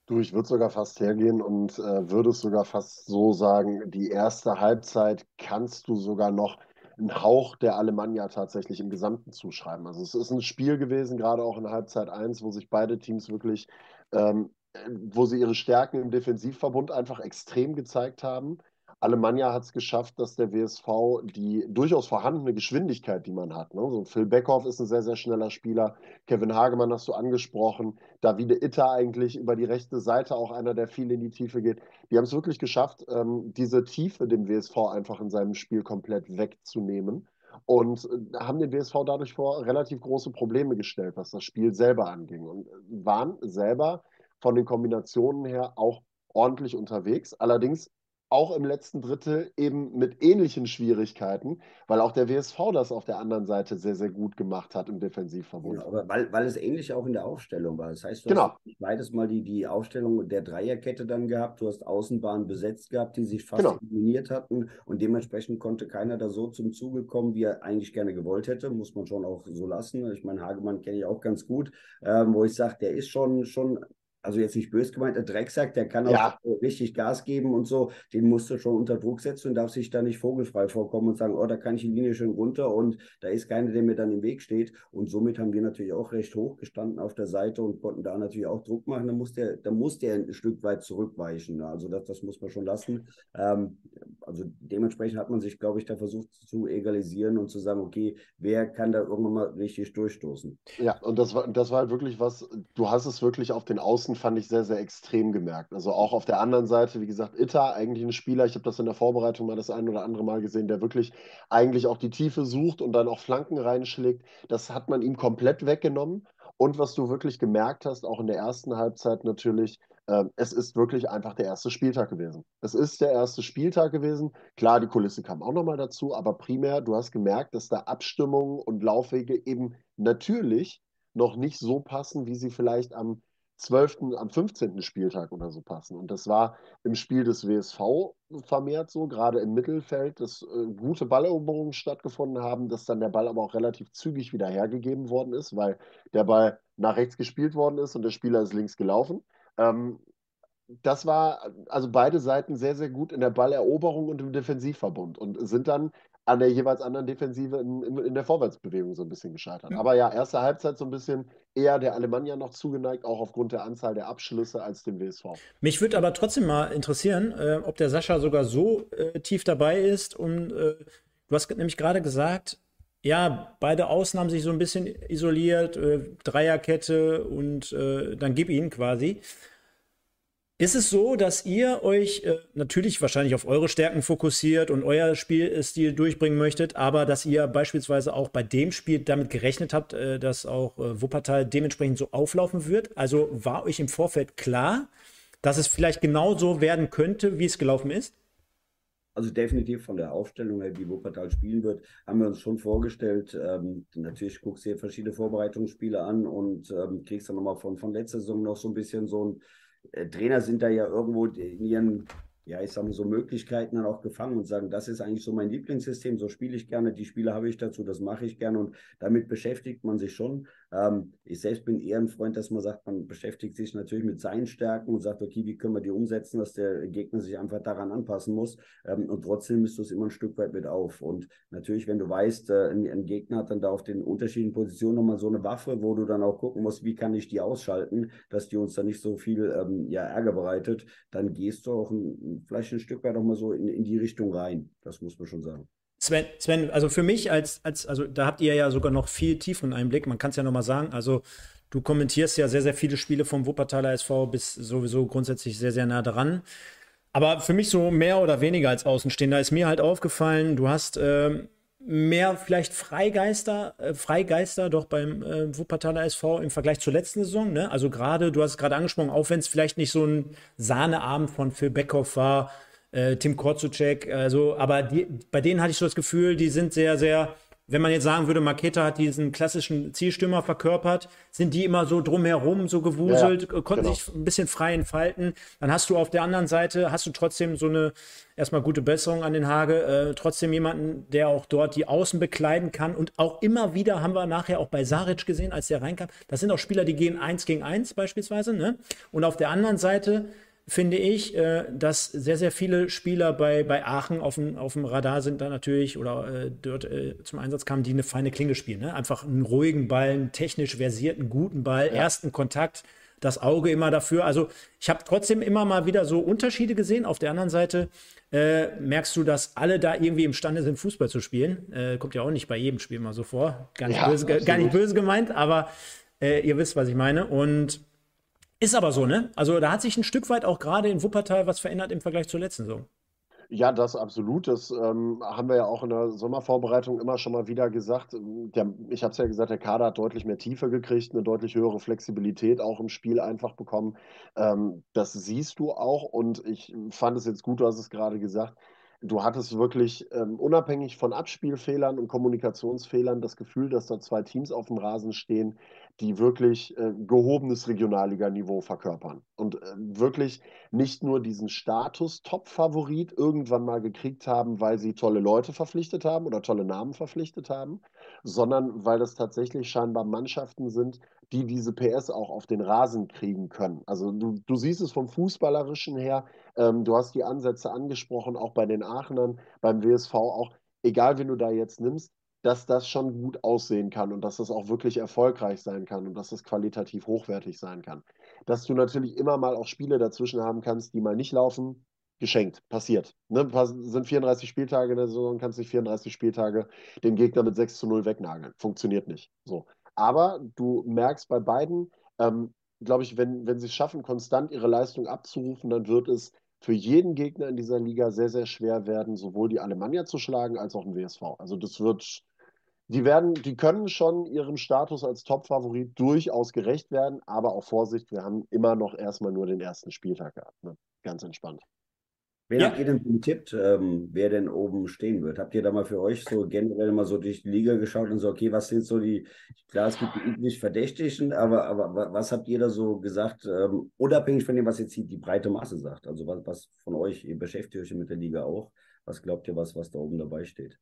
Du, ich würde sogar fast hergehen und äh, würde es sogar fast so sagen, die erste Halbzeit kannst du sogar noch einen Hauch der Alemannia tatsächlich im Gesamten zuschreiben. Also es ist ein Spiel gewesen, gerade auch in Halbzeit 1, wo sich beide Teams wirklich, ähm, wo sie ihre Stärken im Defensivverbund einfach extrem gezeigt haben. Alemannia hat es geschafft, dass der WSV die durchaus vorhandene Geschwindigkeit, die man hat, ne? so Phil Beckhoff ist ein sehr, sehr schneller Spieler, Kevin Hagemann hast du angesprochen, Davide Itter eigentlich über die rechte Seite auch einer, der viel in die Tiefe geht. Die haben es wirklich geschafft, ähm, diese Tiefe dem WSV einfach in seinem Spiel komplett wegzunehmen und äh, haben den WSV dadurch vor relativ große Probleme gestellt, was das Spiel selber anging und äh, waren selber von den Kombinationen her auch ordentlich unterwegs. Allerdings auch im letzten Drittel eben mit ähnlichen Schwierigkeiten, weil auch der WSV das auf der anderen Seite sehr, sehr gut gemacht hat im Defensivverbund. Ja, aber weil, weil es ähnlich auch in der Aufstellung war. Das heißt, du genau. hast beides mal die, die Aufstellung der Dreierkette dann gehabt. Du hast Außenbahnen besetzt gehabt, die sich fast genau. eliminiert hatten und dementsprechend konnte keiner da so zum Zuge kommen, wie er eigentlich gerne gewollt hätte. Muss man schon auch so lassen. Ich meine, Hagemann kenne ich auch ganz gut, ähm, wo ich sage, der ist schon, schon also jetzt nicht böse gemeint, der Drecksack, der kann auch ja. richtig Gas geben und so, den musst du schon unter Druck setzen und darf sich da nicht vogelfrei vorkommen und sagen, oh, da kann ich die Linie schön runter und da ist keiner, der mir dann im Weg steht. Und somit haben wir natürlich auch recht hoch gestanden auf der Seite und konnten da natürlich auch Druck machen. Da muss der, da muss der ein Stück weit zurückweichen. Also das, das muss man schon lassen. Ähm, also dementsprechend hat man sich, glaube ich, da versucht zu egalisieren und zu sagen, okay, wer kann da irgendwann mal richtig durchstoßen. Ja, und das war, das war halt wirklich was, du hast es wirklich auf den Außen fand ich sehr, sehr extrem gemerkt. Also auch auf der anderen Seite, wie gesagt, Itta, eigentlich ein Spieler, ich habe das in der Vorbereitung mal das ein oder andere Mal gesehen, der wirklich eigentlich auch die Tiefe sucht und dann auch Flanken reinschlägt. Das hat man ihm komplett weggenommen. Und was du wirklich gemerkt hast, auch in der ersten Halbzeit natürlich, äh, es ist wirklich einfach der erste Spieltag gewesen. Es ist der erste Spieltag gewesen. Klar, die Kulisse kam auch nochmal dazu, aber primär, du hast gemerkt, dass da Abstimmungen und Laufwege eben natürlich noch nicht so passen, wie sie vielleicht am 12., am 15. Spieltag oder so passen. Und das war im Spiel des WSV vermehrt so, gerade im Mittelfeld, dass äh, gute Balleroberungen stattgefunden haben, dass dann der Ball aber auch relativ zügig wieder hergegeben worden ist, weil der Ball nach rechts gespielt worden ist und der Spieler ist links gelaufen. Ähm, das war also beide Seiten sehr, sehr gut in der Balleroberung und im Defensivverbund und sind dann an der jeweils anderen Defensive in, in, in, der Vorwärtsbewegung so ein bisschen gescheitert. Ja. Aber ja, erste Halbzeit so ein bisschen eher der Alemannia noch zugeneigt, auch aufgrund der Anzahl der Abschlüsse als dem WSV. Mich würde aber trotzdem mal interessieren, äh, ob der Sascha sogar so äh, tief dabei ist. Und äh, du hast nämlich gerade gesagt, ja, beide Außen haben sich so ein bisschen isoliert, äh, Dreierkette und äh, dann gib ihn quasi. Ist es so, dass ihr euch äh, natürlich wahrscheinlich auf eure Stärken fokussiert und euer Spielstil durchbringen möchtet, aber dass ihr beispielsweise auch bei dem Spiel damit gerechnet habt, äh, dass auch äh, Wuppertal dementsprechend so auflaufen wird? Also war euch im Vorfeld klar, dass es vielleicht genau so werden könnte, wie es gelaufen ist? Also definitiv von der Aufstellung her, wie Wuppertal spielen wird, haben wir uns schon vorgestellt. Ähm, natürlich guckst du dir verschiedene Vorbereitungsspiele an und ähm, kriegst dann nochmal von, von letzter Saison noch so ein bisschen so ein Trainer sind da ja irgendwo in ihren ja, ich sage mal so Möglichkeiten dann auch gefangen und sagen, das ist eigentlich so mein Lieblingssystem, so spiele ich gerne, die Spiele habe ich dazu, das mache ich gerne und damit beschäftigt man sich schon. Ähm, ich selbst bin eher ein Freund, dass man sagt, man beschäftigt sich natürlich mit seinen Stärken und sagt, okay, wie können wir die umsetzen, dass der Gegner sich einfach daran anpassen muss ähm, und trotzdem misst du es immer ein Stück weit mit auf. Und natürlich, wenn du weißt, äh, ein, ein, Gegner hat dann da auf den unterschiedlichen Positionen nochmal so eine Waffe, wo du dann auch gucken musst, wie kann ich die ausschalten, dass die uns dann nicht so viel ähm, ja, Ärger bereitet, dann gehst du auch ein vielleicht ein Stück weit auch mal so in, in die Richtung rein. Das muss man schon sagen. Sven, Sven, also für mich als, als, also da habt ihr ja sogar noch viel tieferen Einblick. Man kann es ja noch mal sagen. Also du kommentierst ja sehr, sehr viele Spiele vom Wuppertaler SV, bist sowieso grundsätzlich sehr, sehr nah dran. Aber für mich so mehr oder weniger als Außenstehender ist mir halt aufgefallen, du hast ähm, mehr vielleicht Freigeister, äh, Freigeister doch beim äh, Wuppertaler SV im Vergleich zur letzten Saison. Ne? Also gerade, du hast es gerade angesprochen, auch wenn es vielleicht nicht so ein Sahneabend von Phil Beckhoff war, äh, Tim Korzucek, also, aber die, bei denen hatte ich so das Gefühl, die sind sehr, sehr wenn man jetzt sagen würde, Maketa hat diesen klassischen Zielstürmer verkörpert, sind die immer so drumherum, so gewuselt, ja, konnten genau. sich ein bisschen frei entfalten. Dann hast du auf der anderen Seite, hast du trotzdem so eine, erstmal gute Besserung an den Hage, äh, trotzdem jemanden, der auch dort die Außen bekleiden kann. Und auch immer wieder haben wir nachher auch bei Saric gesehen, als der reinkam. Das sind auch Spieler, die gehen eins gegen eins beispielsweise. Ne? Und auf der anderen Seite finde ich, äh, dass sehr, sehr viele Spieler bei, bei Aachen auf dem, auf dem Radar sind da natürlich oder äh, dort äh, zum Einsatz kamen, die eine feine Klinge spielen. Ne? Einfach einen ruhigen Ball, einen technisch versierten, guten Ball, ja. ersten Kontakt, das Auge immer dafür. Also ich habe trotzdem immer mal wieder so Unterschiede gesehen. Auf der anderen Seite äh, merkst du, dass alle da irgendwie imstande sind, Fußball zu spielen. Äh, kommt ja auch nicht bei jedem Spiel mal so vor. Gar nicht, ja, böse, gar nicht böse gemeint, aber äh, ihr wisst, was ich meine. Und ist aber so, ne? Also da hat sich ein Stück weit auch gerade in Wuppertal was verändert im Vergleich zur letzten Saison. Ja, das absolut. Das ähm, haben wir ja auch in der Sommervorbereitung immer schon mal wieder gesagt. Der, ich habe es ja gesagt, der Kader hat deutlich mehr Tiefe gekriegt, eine deutlich höhere Flexibilität auch im Spiel einfach bekommen. Ähm, das siehst du auch und ich fand es jetzt gut, du hast es gerade gesagt. Du hattest wirklich ähm, unabhängig von Abspielfehlern und Kommunikationsfehlern das Gefühl, dass da zwei Teams auf dem Rasen stehen, die wirklich äh, gehobenes Regionalliganiveau verkörpern und äh, wirklich nicht nur diesen Status Top-Favorit irgendwann mal gekriegt haben, weil sie tolle Leute verpflichtet haben oder tolle Namen verpflichtet haben, sondern weil das tatsächlich scheinbar Mannschaften sind, die diese PS auch auf den Rasen kriegen können. Also du, du siehst es vom Fußballerischen her, ähm, du hast die Ansätze angesprochen, auch bei den Aachenern, beim WSV auch, egal wen du da jetzt nimmst, dass das schon gut aussehen kann und dass das auch wirklich erfolgreich sein kann und dass das qualitativ hochwertig sein kann. Dass du natürlich immer mal auch Spiele dazwischen haben kannst, die mal nicht laufen, geschenkt, passiert. Ne? Sind 34 Spieltage in der Saison, kannst nicht 34 Spieltage den Gegner mit 6 zu 0 wegnageln. Funktioniert nicht. So. Aber du merkst bei beiden, ähm, glaube ich, wenn, wenn sie es schaffen, konstant ihre Leistung abzurufen, dann wird es für jeden Gegner in dieser Liga sehr, sehr schwer werden, sowohl die Alemannia zu schlagen als auch den WSV. Also das wird, die werden, die können schon ihrem Status als Top-Favorit durchaus gerecht werden, aber auch Vorsicht, wir haben immer noch erstmal nur den ersten Spieltag gehabt. Ne? Ganz entspannt. Wen ja. habt ihr denn getippt, ähm, wer denn oben stehen wird? Habt ihr da mal für euch so generell mal so durch die Liga geschaut und so, okay, was sind so die, klar, es gibt die üblich Verdächtigen, aber, aber was habt ihr da so gesagt, ähm, unabhängig von dem, was jetzt die breite Masse sagt? Also was, was von euch, ihr beschäftigt euch mit der Liga auch, was glaubt ihr, was, was da oben dabei steht?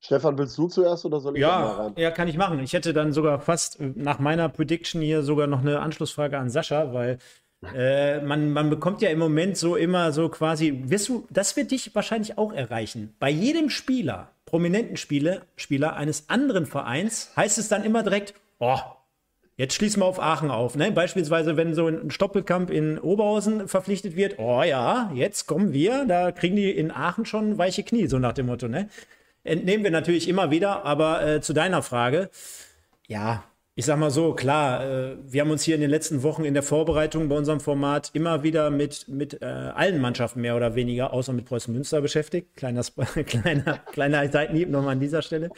Stefan, willst du zuerst oder soll ich ja, mal rein? Ja, kann ich machen. Ich hätte dann sogar fast nach meiner Prediction hier sogar noch eine Anschlussfrage an Sascha, weil äh, man, man bekommt ja im Moment so immer so quasi, wirst du, das wird dich wahrscheinlich auch erreichen. Bei jedem Spieler, prominenten Spieler, Spieler eines anderen Vereins, heißt es dann immer direkt, oh, jetzt schließen wir auf Aachen auf. Ne? Beispielsweise, wenn so ein Stoppelkamp in Oberhausen verpflichtet wird, oh ja, jetzt kommen wir, da kriegen die in Aachen schon weiche Knie, so nach dem Motto. Ne? Entnehmen wir natürlich immer wieder, aber äh, zu deiner Frage, ja, ich sag mal so, klar, äh, wir haben uns hier in den letzten Wochen in der Vorbereitung bei unserem Format immer wieder mit, mit äh, allen Mannschaften mehr oder weniger, außer mit Preußen Münster beschäftigt. Kleiner, kleiner, kleiner Seitenhieb nochmal an dieser Stelle.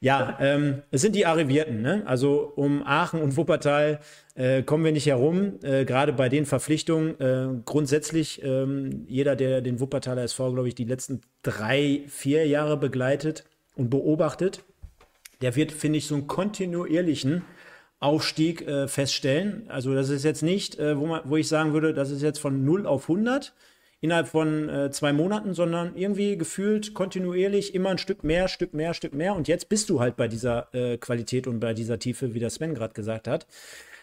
Ja, ähm, es sind die Arrivierten. Ne? Also um Aachen und Wuppertal äh, kommen wir nicht herum. Äh, Gerade bei den Verpflichtungen. Äh, grundsätzlich, ähm, jeder, der den Wuppertaler SV, glaube ich, die letzten drei, vier Jahre begleitet und beobachtet, der wird, finde ich, so einen kontinuierlichen Aufstieg äh, feststellen. Also das ist jetzt nicht, äh, wo, man, wo ich sagen würde, das ist jetzt von 0 auf 100 innerhalb von äh, zwei Monaten, sondern irgendwie gefühlt kontinuierlich immer ein Stück mehr, Stück mehr, Stück mehr. Und jetzt bist du halt bei dieser äh, Qualität und bei dieser Tiefe, wie der Sven gerade gesagt hat.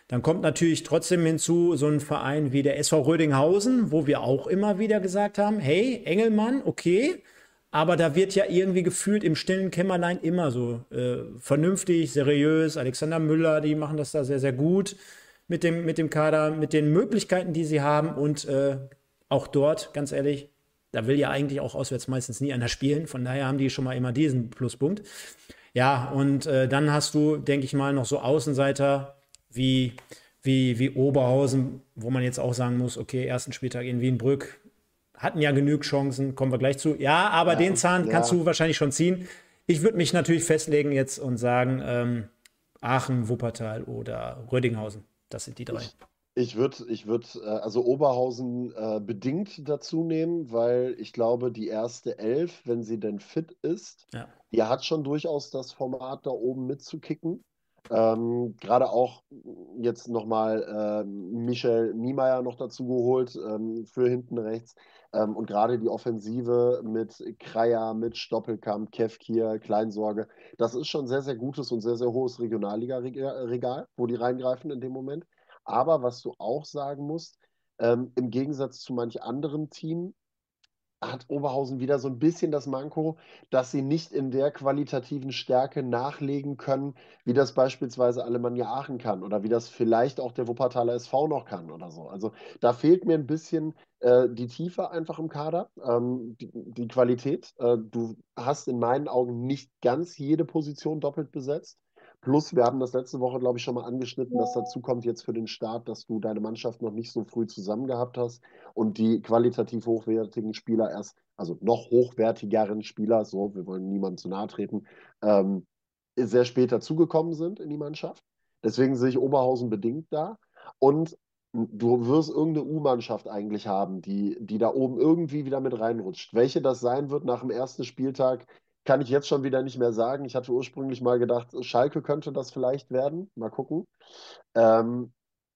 Dann kommt natürlich trotzdem hinzu so ein Verein wie der SV Rödinghausen, wo wir auch immer wieder gesagt haben, hey, Engelmann, okay, aber da wird ja irgendwie gefühlt im stillen Kämmerlein immer so äh, vernünftig, seriös. Alexander Müller, die machen das da sehr, sehr gut mit dem, mit dem Kader, mit den Möglichkeiten, die sie haben. Und äh, auch dort, ganz ehrlich, da will ja eigentlich auch auswärts meistens nie einer spielen. Von daher haben die schon mal immer diesen Pluspunkt. Ja, und äh, dann hast du, denke ich mal, noch so Außenseiter wie, wie, wie Oberhausen, wo man jetzt auch sagen muss, okay, ersten Spieltag in Wienbrück, hatten ja genug Chancen, kommen wir gleich zu. Ja, aber ja, den Zahn ja. kannst du wahrscheinlich schon ziehen. Ich würde mich natürlich festlegen jetzt und sagen, ähm, Aachen, Wuppertal oder Rödinghausen. Das sind die drei. Ich, ich würde, ich würd, äh, also Oberhausen äh, bedingt dazu nehmen, weil ich glaube, die erste Elf, wenn sie denn fit ist, ja. die hat schon durchaus das Format, da oben mitzukicken. Ähm, Gerade auch jetzt nochmal äh, Michel Niemeyer noch dazu geholt ähm, für hinten rechts. Ähm, und gerade die Offensive mit Kreier, mit Stoppelkamp, Kevkir, Kleinsorge, das ist schon sehr, sehr gutes und sehr, sehr hohes Regionalliga-Regal, wo die reingreifen in dem Moment. Aber was du auch sagen musst, ähm, im Gegensatz zu manch anderen Team hat Oberhausen wieder so ein bisschen das Manko, dass sie nicht in der qualitativen Stärke nachlegen können, wie das beispielsweise Alemannia Aachen kann oder wie das vielleicht auch der Wuppertaler SV noch kann oder so. Also da fehlt mir ein bisschen äh, die Tiefe einfach im Kader, ähm, die, die, Qualität. Äh, du hast in meinen Augen nicht ganz jede Position doppelt besetzt. Plus, wir haben das letzte Woche, glaube ich, schon mal angeschnitten, dass dazu kommt jetzt für den Start, dass du deine Mannschaft noch nicht so früh zusammen gehabt hast und die qualitativ hochwertigen Spieler erst, also noch hochwertigeren Spieler, so, wir wollen niemandem zu nahe treten, ähm, sehr spät dazugekommen sind in die Mannschaft. Deswegen sehe ich Oberhausen bedingt da. Und du wirst irgendeine U-Mannschaft eigentlich haben, die, die da oben irgendwie wieder mit reinrutscht. Welche das sein wird nach dem ersten Spieltag, kann ich jetzt schon wieder nicht mehr sagen. Ich hatte ursprünglich mal gedacht, Schalke könnte das vielleicht werden. Mal gucken. Ähm,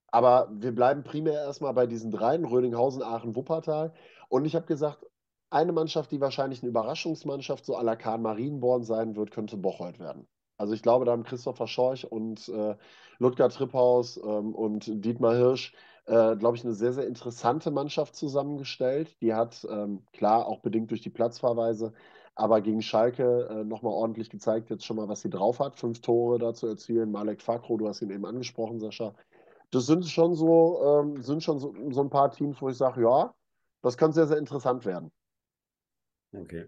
aber wir bleiben primär erstmal bei diesen dreien, Rödinghausen, Aachen, Wuppertal. Und ich habe gesagt, eine Mannschaft, die wahrscheinlich eine Überraschungsmannschaft so à la Kahn Marienborn sein wird, könnte Bocholt werden. Also ich glaube, da haben Christopher Schorch und äh, Ludger Tripphaus ähm, und Dietmar Hirsch, äh, glaube ich, eine sehr, sehr interessante Mannschaft zusammengestellt. Die hat, ähm, klar, auch bedingt durch die Platzfahrweise, aber gegen Schalke äh, nochmal ordentlich gezeigt, jetzt schon mal, was sie drauf hat. Fünf Tore da zu erzielen. Malek Fakro, du hast ihn eben angesprochen, Sascha. Das sind schon so, ähm, sind schon so, so ein paar Teams, wo ich sage, ja, das kann sehr, sehr interessant werden. Okay.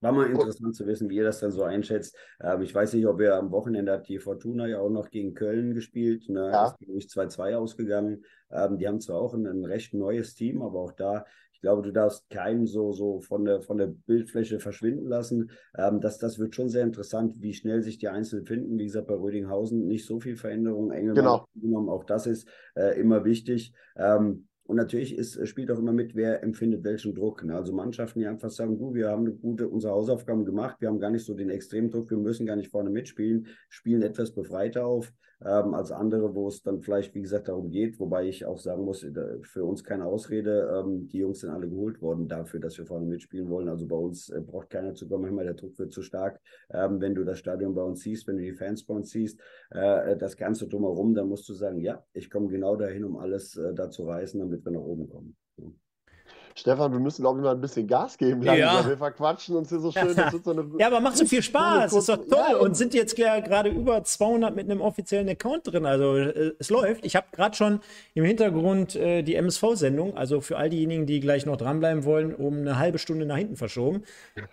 War mal interessant zu wissen, wie ihr das dann so einschätzt. Ähm, ich weiß nicht, ob ihr am Wochenende hat die Fortuna ja auch noch gegen Köln gespielt. Ne? Ja. Ist, glaube ich, 2-2 ausgegangen. Ähm, die haben zwar auch ein, ein, recht neues Team, aber auch da, glaube, du darfst keinen so, so von, der, von der Bildfläche verschwinden lassen. Ähm, das, das wird schon sehr interessant, wie schnell sich die Einzelnen finden. Wie gesagt, bei Rödinghausen nicht so viel Veränderung. Engelmann genau. auch das ist äh, immer wichtig. Ähm, und natürlich ist, spielt auch immer mit, wer empfindet welchen Druck. Ne? Also Mannschaften, die einfach sagen, du, wir haben gute, unsere Hausaufgaben gemacht, wir haben gar nicht so den Extremdruck, wir müssen gar nicht vorne mitspielen, spielen etwas befreiter auf ähm, als andere, wo es dann vielleicht, wie gesagt, darum geht. Wobei ich auch sagen muss, für uns keine Ausrede. Ähm, die Jungs sind alle geholt worden dafür, dass wir vorne mitspielen wollen. Also bei uns äh, braucht keiner zu kommen. Manchmal der Druck wird zu stark. Ähm, wenn du das Stadion bei uns siehst, wenn du die Fans bei uns siehst, äh, das Ganze drumherum, dann musst du sagen, ja, ich komme genau dahin, um alles äh, da zu reißen, damit wir nach oben kommen. Stefan, wir müssen, glaube ich, mal ein bisschen Gas geben. Ja. Wir verquatschen uns hier so schön. So eine, ja, aber macht so viel Spaß. Das ist doch toll. Ja, und sind jetzt ja gerade über 200 mit einem offiziellen Account drin. Also äh, es läuft. Ich habe gerade schon im Hintergrund äh, die MSV-Sendung, also für all diejenigen, die gleich noch dranbleiben wollen, um eine halbe Stunde nach hinten verschoben.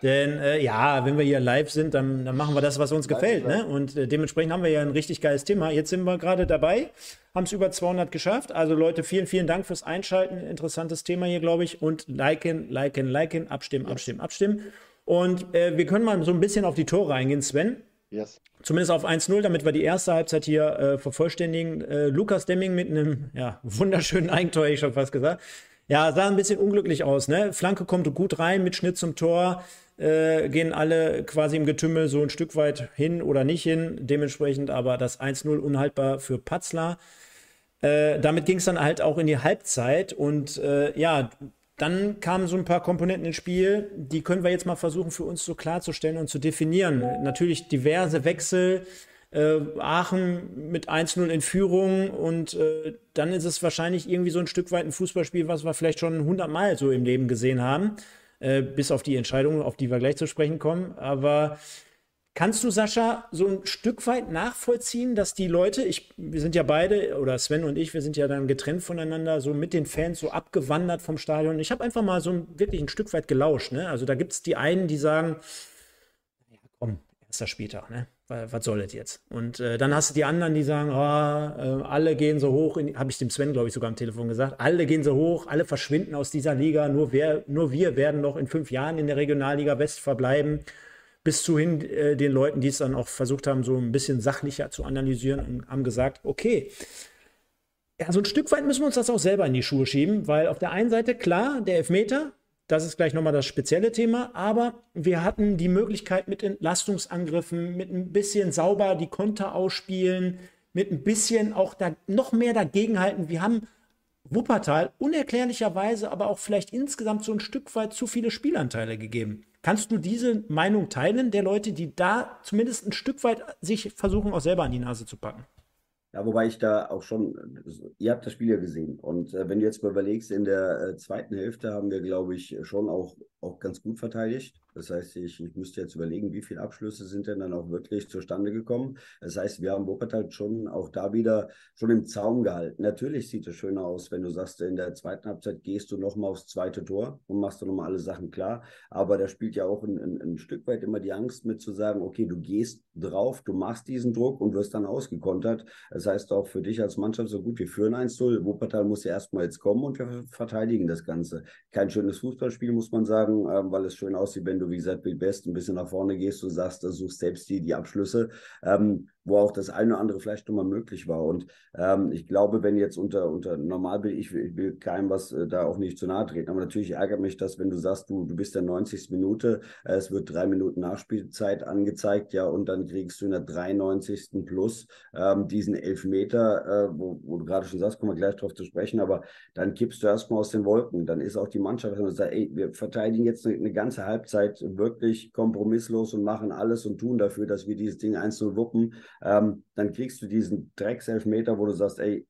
Denn äh, ja, wenn wir hier live sind, dann, dann machen wir das, was uns gefällt. Ne? Und äh, dementsprechend haben wir ja ein richtig geiles Thema. Jetzt sind wir gerade dabei haben es über 200 geschafft. Also Leute, vielen, vielen Dank fürs Einschalten. Interessantes Thema hier, glaube ich. Und liken, liken, liken, abstimmen, yes. abstimmen, abstimmen. Und äh, wir können mal so ein bisschen auf die Tore eingehen, Sven. Yes. Zumindest auf 1-0, damit wir die erste Halbzeit hier äh, vervollständigen. Äh, Lukas Demming mit einem ja, wunderschönen Eigentor, hätte ich schon fast gesagt. Ja, sah ein bisschen unglücklich aus. Ne? Flanke kommt gut rein mit Schnitt zum Tor äh, gehen alle quasi im Getümmel so ein Stück weit hin oder nicht hin. Dementsprechend aber das 1-0 unhaltbar für Patzler. Äh, damit ging es dann halt auch in die Halbzeit und äh, ja, dann kamen so ein paar Komponenten ins Spiel, die können wir jetzt mal versuchen für uns so klarzustellen und zu definieren. Natürlich diverse Wechsel, äh, Aachen mit 1-0 in Führung und äh, dann ist es wahrscheinlich irgendwie so ein Stück weit ein Fußballspiel, was wir vielleicht schon 100 Mal so im Leben gesehen haben. Äh, bis auf die Entscheidungen, auf die wir gleich zu sprechen kommen. Aber kannst du, Sascha, so ein Stück weit nachvollziehen, dass die Leute, ich, wir sind ja beide, oder Sven und ich, wir sind ja dann getrennt voneinander, so mit den Fans so abgewandert vom Stadion. Ich habe einfach mal so ein, wirklich ein Stück weit gelauscht. Ne? Also da gibt es die einen, die sagen, ja komm, erster Spieltag, ne? was soll das jetzt? Und äh, dann hast du die anderen, die sagen, oh, äh, alle gehen so hoch, habe ich dem Sven, glaube ich, sogar am Telefon gesagt, alle gehen so hoch, alle verschwinden aus dieser Liga, nur, wer, nur wir werden noch in fünf Jahren in der Regionalliga West verbleiben, bis zu hin äh, den Leuten, die es dann auch versucht haben, so ein bisschen sachlicher zu analysieren und haben gesagt, okay, ja, so ein Stück weit müssen wir uns das auch selber in die Schuhe schieben, weil auf der einen Seite, klar, der Elfmeter, das ist gleich nochmal das spezielle Thema. Aber wir hatten die Möglichkeit mit Entlastungsangriffen, mit ein bisschen sauber die Konter ausspielen, mit ein bisschen auch da noch mehr dagegenhalten. Wir haben Wuppertal unerklärlicherweise, aber auch vielleicht insgesamt so ein Stück weit zu viele Spielanteile gegeben. Kannst du diese Meinung teilen der Leute, die da zumindest ein Stück weit sich versuchen, auch selber an die Nase zu packen? Ja, wobei ich da auch schon, ihr habt das Spiel ja gesehen. Und äh, wenn du jetzt mal überlegst, in der äh, zweiten Hälfte haben wir, glaube ich, schon auch, auch ganz gut verteidigt. Das heißt, ich, ich müsste jetzt überlegen, wie viele Abschlüsse sind denn dann auch wirklich zustande gekommen. Das heißt, wir haben Wuppertal schon auch da wieder schon im Zaum gehalten. Natürlich sieht es schöner aus, wenn du sagst, in der zweiten Halbzeit gehst du nochmal aufs zweite Tor und machst du nochmal alle Sachen klar. Aber da spielt ja auch ein, ein, ein Stück weit immer die Angst mit zu sagen, okay, du gehst drauf, du machst diesen Druck und wirst dann ausgekontert. Das heißt auch für dich als Mannschaft so gut, wir führen 1-0. Wuppertal muss ja erstmal jetzt kommen und wir verteidigen das Ganze. Kein schönes Fußballspiel, muss man sagen, ähm, weil es schön aussieht, wenn du, wie gesagt, mit ein bisschen nach vorne gehst, du sagst, du suchst selbst die, die Abschlüsse. Ähm, wo auch das eine oder andere vielleicht nochmal möglich war. Und ähm, ich glaube, wenn jetzt unter, unter normal bin, ich, ich will keinem was äh, da auch nicht zu nahe treten, aber natürlich ärgert mich das, wenn du sagst, du, du bist der 90. Minute, äh, es wird drei Minuten Nachspielzeit angezeigt, ja, und dann kriegst du in der 93. plus ähm, diesen Elfmeter, äh, wo, wo du gerade schon sagst, kommen wir gleich drauf zu sprechen, aber dann kippst du erstmal aus den Wolken. Dann ist auch die Mannschaft, wenn du sagst, ey, wir verteidigen jetzt eine, eine ganze Halbzeit wirklich kompromisslos und machen alles und tun dafür, dass wir dieses Ding 1-0 wuppen ähm, dann kriegst du diesen Dreckselfmeter, wo du sagst, ey,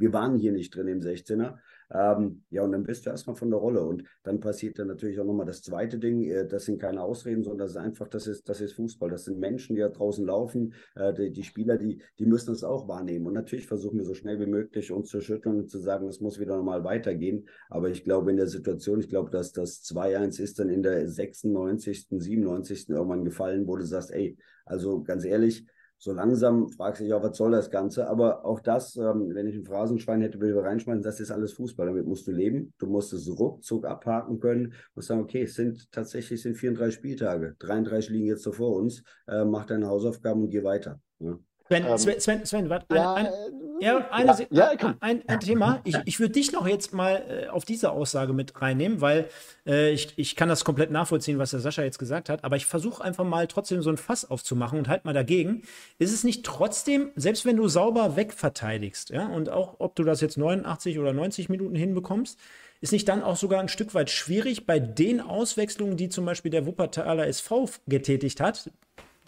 wir waren hier nicht drin im 16er. Ähm, ja, und dann bist du erstmal von der Rolle. Und dann passiert dann natürlich auch nochmal das zweite Ding. Äh, das sind keine Ausreden, sondern das ist einfach, das ist, das ist Fußball. Das sind Menschen, die da draußen laufen. Äh, die, die, Spieler, die, die müssen es auch wahrnehmen. Und natürlich versuchen wir so schnell wie möglich uns zu schütteln und zu sagen, es muss wieder normal weitergehen. Aber ich glaube, in der Situation, ich glaube, dass das 2-1 ist dann in der 96., 97. irgendwann gefallen, wo du sagst, ey, also ganz ehrlich, so langsam fragst du dich auch, was soll das Ganze? Aber auch das, ähm, wenn ich ein Phrasenschwein hätte, würde ich reinschmeißen, das ist alles Fußball. Damit musst du leben. Du musst es ruckzuck abhaken können. und sagen, okay, es sind tatsächlich sind 34 Spieltage. 33 liegen jetzt so vor uns. Äh, mach deine Hausaufgaben und geh weiter. Ja. Sven, ähm, Sven, Sven, Sven, warte, ja, eine, eine, ja, eine, ja, ja, ein, ein, Thema. Ich, ich würde dich noch jetzt mal äh, auf diese Aussage mit reinnehmen, weil äh, ich, ich kann das komplett nachvollziehen, was der Sascha jetzt gesagt hat, aber ich versuche einfach mal trotzdem so ein Fass aufzumachen und halt mal dagegen. Ist es nicht trotzdem, selbst wenn du sauber wegverteidigst, ja, und auch ob du das jetzt 89 oder 90 Minuten hinbekommst, ist nicht dann auch sogar ein Stück weit schwierig bei den Auswechslungen, die zum Beispiel der Wuppertaler SV getätigt hat?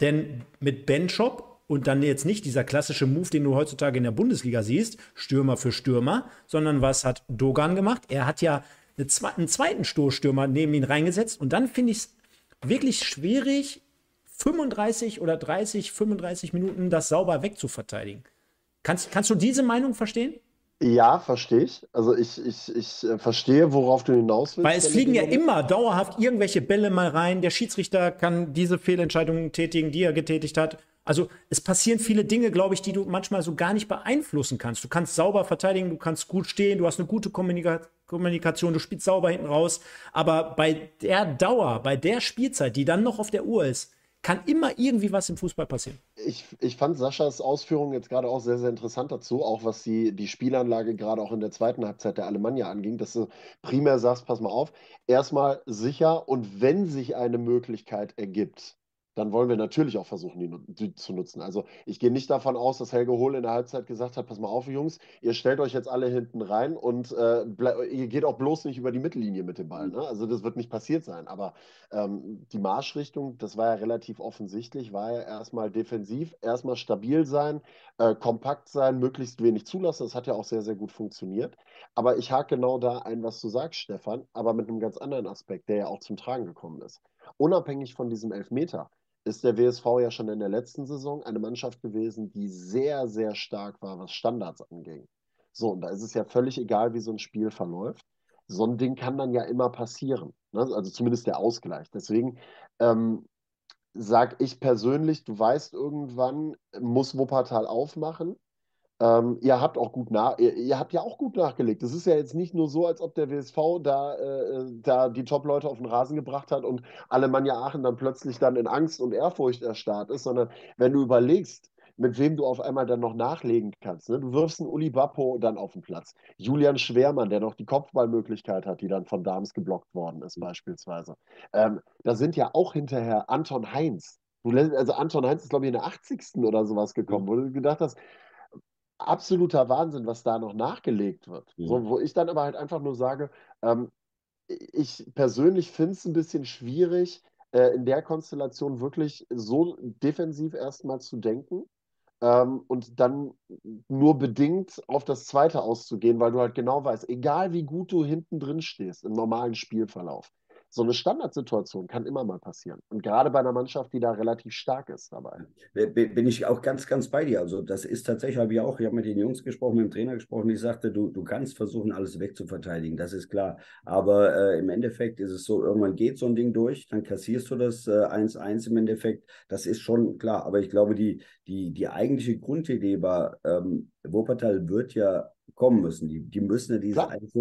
Denn mit Ben Shop und dann jetzt nicht dieser klassische Move, den du heutzutage in der Bundesliga siehst, Stürmer für Stürmer, sondern was hat Dogan gemacht? Er hat ja einen zweiten Stoßstürmer neben ihn reingesetzt und dann finde ich es wirklich schwierig, 35 oder 30, 35 Minuten das sauber wegzuverteidigen. Kannst, kannst du diese Meinung verstehen? Ja, verstehe ich. Also ich, ich, ich äh, verstehe, worauf du hinaus willst. Weil es fliegen ja immer dauerhaft irgendwelche Bälle mal rein. Der Schiedsrichter kann diese Fehlentscheidungen tätigen, die er getätigt hat. Also es passieren viele Dinge, glaube ich, die du manchmal so gar nicht beeinflussen kannst. Du kannst sauber verteidigen, du kannst gut stehen, du hast eine gute Kommunika Kommunikation, du spielst sauber hinten raus. Aber bei der Dauer, bei der Spielzeit, die dann noch auf der Uhr ist, kann immer irgendwie was im Fußball passieren. Ich, ich fand Saschas Ausführungen jetzt gerade auch sehr, sehr interessant dazu, auch was die, die Spielanlage gerade auch in der zweiten Halbzeit der Alemannia anging, dass du primär sagst, pass mal auf, erstmal sicher und wenn sich eine Möglichkeit ergibt, dann wollen wir natürlich auch versuchen, die, die, zu nutzen. Also ich gehe nicht davon aus, dass Helge Hohl in der Halbzeit gesagt hat, pass mal auf, Jungs, ihr stellt euch jetzt alle hinten rein und äh, ihr geht auch bloß nicht über die Mittellinie mit dem Ball. Ne? Also das wird nicht passiert sein. Aber ähm, die Marschrichtung, das war ja relativ offensichtlich, war ja erstmal defensiv, erstmal stabil sein, äh, kompakt sein, möglichst wenig zulassen. Das hat ja auch sehr, sehr gut funktioniert. Aber ich hake genau da ein, was du sagst, Stefan, aber mit einem ganz anderen Aspekt, der ja auch zum Tragen gekommen ist. Unabhängig von diesem Elfmeter ist der WSV ja schon in der letzten Saison eine Mannschaft gewesen, die sehr, sehr stark war, was Standards anging. So, und da ist es ja völlig egal, wie so ein Spiel verläuft. So ein Ding kann dann ja immer passieren. Ne? Also zumindest der Ausgleich. Deswegen ähm, sage ich persönlich, du weißt irgendwann, muss Wuppertal aufmachen. Ähm, ihr habt auch gut nach, ihr, ihr, habt ja auch gut nachgelegt. Es ist ja jetzt nicht nur so, als ob der WSV da, äh, da die Top-Leute auf den Rasen gebracht hat und Alemannia Aachen dann plötzlich dann in Angst und Ehrfurcht erstarrt ist, sondern wenn du überlegst, mit wem du auf einmal dann noch nachlegen kannst. Ne? Du wirfst einen Uli Bappo dann auf den Platz. Julian Schwermann, der noch die Kopfballmöglichkeit hat, die dann von Dams geblockt worden ist, beispielsweise. Ähm, da sind ja auch hinterher Anton Heinz. also Anton Heinz ist, glaube ich, in der 80. oder sowas gekommen, wo du gedacht hast, absoluter Wahnsinn, was da noch nachgelegt wird. Mhm. So, wo ich dann aber halt einfach nur sage, ähm, ich persönlich finde es ein bisschen schwierig, äh, in der Konstellation wirklich so defensiv erstmal zu denken ähm, und dann nur bedingt auf das zweite auszugehen, weil du halt genau weißt, egal wie gut du hinten drin stehst im normalen Spielverlauf, so eine Standardsituation kann immer mal passieren. Und gerade bei einer Mannschaft, die da relativ stark ist dabei. Bin ich auch ganz, ganz bei dir. Also das ist tatsächlich, habe ich auch, ich habe mit den Jungs gesprochen, mit dem Trainer gesprochen, ich sagte, du, du kannst versuchen, alles wegzuverteidigen, das ist klar. Aber äh, im Endeffekt ist es so, irgendwann geht so ein Ding durch, dann kassierst du das 1-1 äh, im Endeffekt. Das ist schon klar. Aber ich glaube, die, die, die eigentliche Grundidee war, ähm, Wuppertal wird ja kommen müssen. Die, die müssen ja diese 1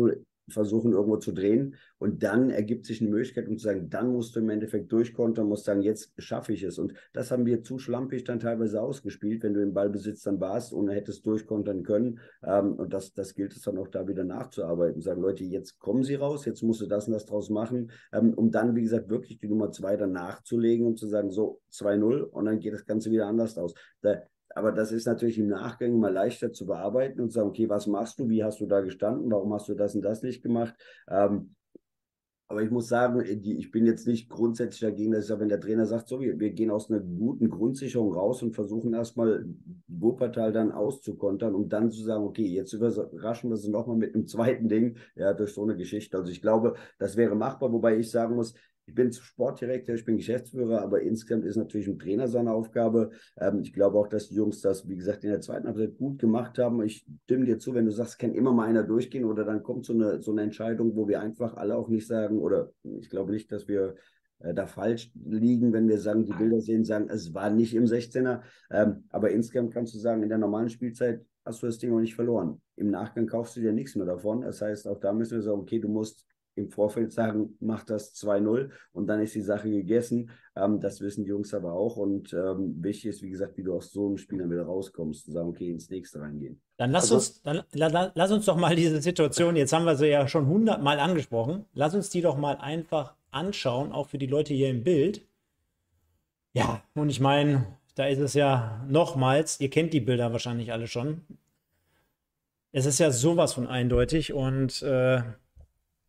versuchen irgendwo zu drehen und dann ergibt sich eine Möglichkeit, um zu sagen, dann musst du im Endeffekt durchkontern, musst sagen, jetzt schaffe ich es. Und das haben wir zu schlampig dann teilweise ausgespielt, wenn du im Ballbesitz dann warst und hättest durchkontern können. Ähm, und das, das gilt es dann auch da wieder nachzuarbeiten. Sagen, Leute, jetzt kommen sie raus, jetzt musst du das und das draus machen, ähm, um dann, wie gesagt, wirklich die Nummer zwei dann nachzulegen und zu sagen, so 2-0 und dann geht das Ganze wieder anders aus. Da, aber das ist natürlich im Nachgang mal leichter zu bearbeiten und zu sagen, okay, was machst du? Wie hast du da gestanden? Warum hast du das und das nicht gemacht? Ähm, aber ich muss sagen, ich bin jetzt nicht grundsätzlich dagegen, dass ich sage, wenn der Trainer sagt, so, wir, wir gehen aus einer guten Grundsicherung raus und versuchen erstmal Wuppertal dann auszukontern, um dann zu sagen, okay, jetzt überraschen wir sie nochmal mit einem zweiten Ding, ja, durch so eine Geschichte. Also ich glaube, das wäre machbar, wobei ich sagen muss, ich bin Sportdirektor, ich bin Geschäftsführer, aber insgesamt ist natürlich ein Trainer seine Aufgabe. Ähm, ich glaube auch, dass die Jungs das, wie gesagt, in der zweiten Halbzeit gut gemacht haben. Ich stimme dir zu, wenn du sagst, kann immer mal einer durchgehen oder dann kommt so eine, so eine Entscheidung, wo wir einfach alle auch nicht sagen, oder ich glaube nicht, dass wir äh, da falsch liegen, wenn wir sagen, die Bilder sehen, sagen, es war nicht im 16er. Ähm, aber insgesamt kannst du sagen, in der normalen Spielzeit hast du das Ding noch nicht verloren. Im Nachgang kaufst du dir nichts mehr davon. Das heißt, auch da müssen wir sagen, okay, du musst im Vorfeld sagen, mach das 2-0 und dann ist die Sache gegessen. Ähm, das wissen die Jungs aber auch. Und ähm, wichtig ist, wie gesagt, wie du aus so einem Spiel dann wieder rauskommst, zu sagen, okay, ins nächste reingehen. Dann lass also, uns, dann, la, lass uns doch mal diese Situation, jetzt haben wir sie ja schon hundertmal angesprochen, lass uns die doch mal einfach anschauen, auch für die Leute hier im Bild. Ja, und ich meine, da ist es ja nochmals, ihr kennt die Bilder wahrscheinlich alle schon. Es ist ja sowas von eindeutig und äh,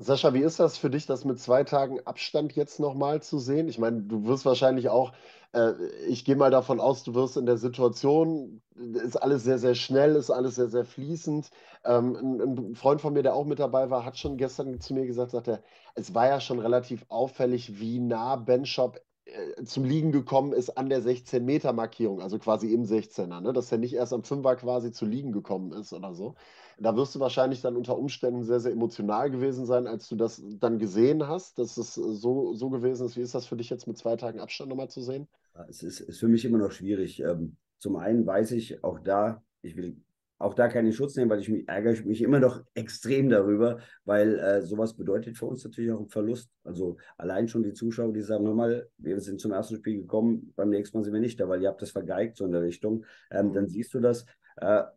Sascha, wie ist das für dich, das mit zwei Tagen Abstand jetzt nochmal zu sehen? Ich meine, du wirst wahrscheinlich auch, äh, ich gehe mal davon aus, du wirst in der Situation, ist alles sehr, sehr schnell, ist alles sehr, sehr fließend. Ähm, ein, ein, Freund von mir, der auch mit dabei war, hat schon gestern zu mir gesagt, sagt er, es war ja schon relativ auffällig, wie nah Ben Shop äh, zum Liegen gekommen ist an der 16-Meter-Markierung, also quasi im 16er, ne? dass er nicht erst am 5er quasi zu liegen gekommen ist oder so. Da wirst du wahrscheinlich dann unter Umständen sehr, sehr emotional gewesen sein, als du das dann gesehen hast, dass es so, so gewesen ist. Wie ist das für dich jetzt mit zwei Tagen Abstand nochmal zu sehen? Es ist, ist für mich immer noch schwierig. Ähm, zum einen weiß ich auch da, ich will auch da keinen Schutz nehmen, weil ich mich ärgere mich immer noch extrem darüber, weil äh, sowas bedeutet für uns natürlich auch einen Verlust. Also allein schon die Zuschauer, die sagen, hör mal, wir sind zum ersten Spiel gekommen, beim nächsten Mal sind wir nicht da, weil ihr habt das vergeigt so in der Richtung. Ähm, dann siehst du das, äh,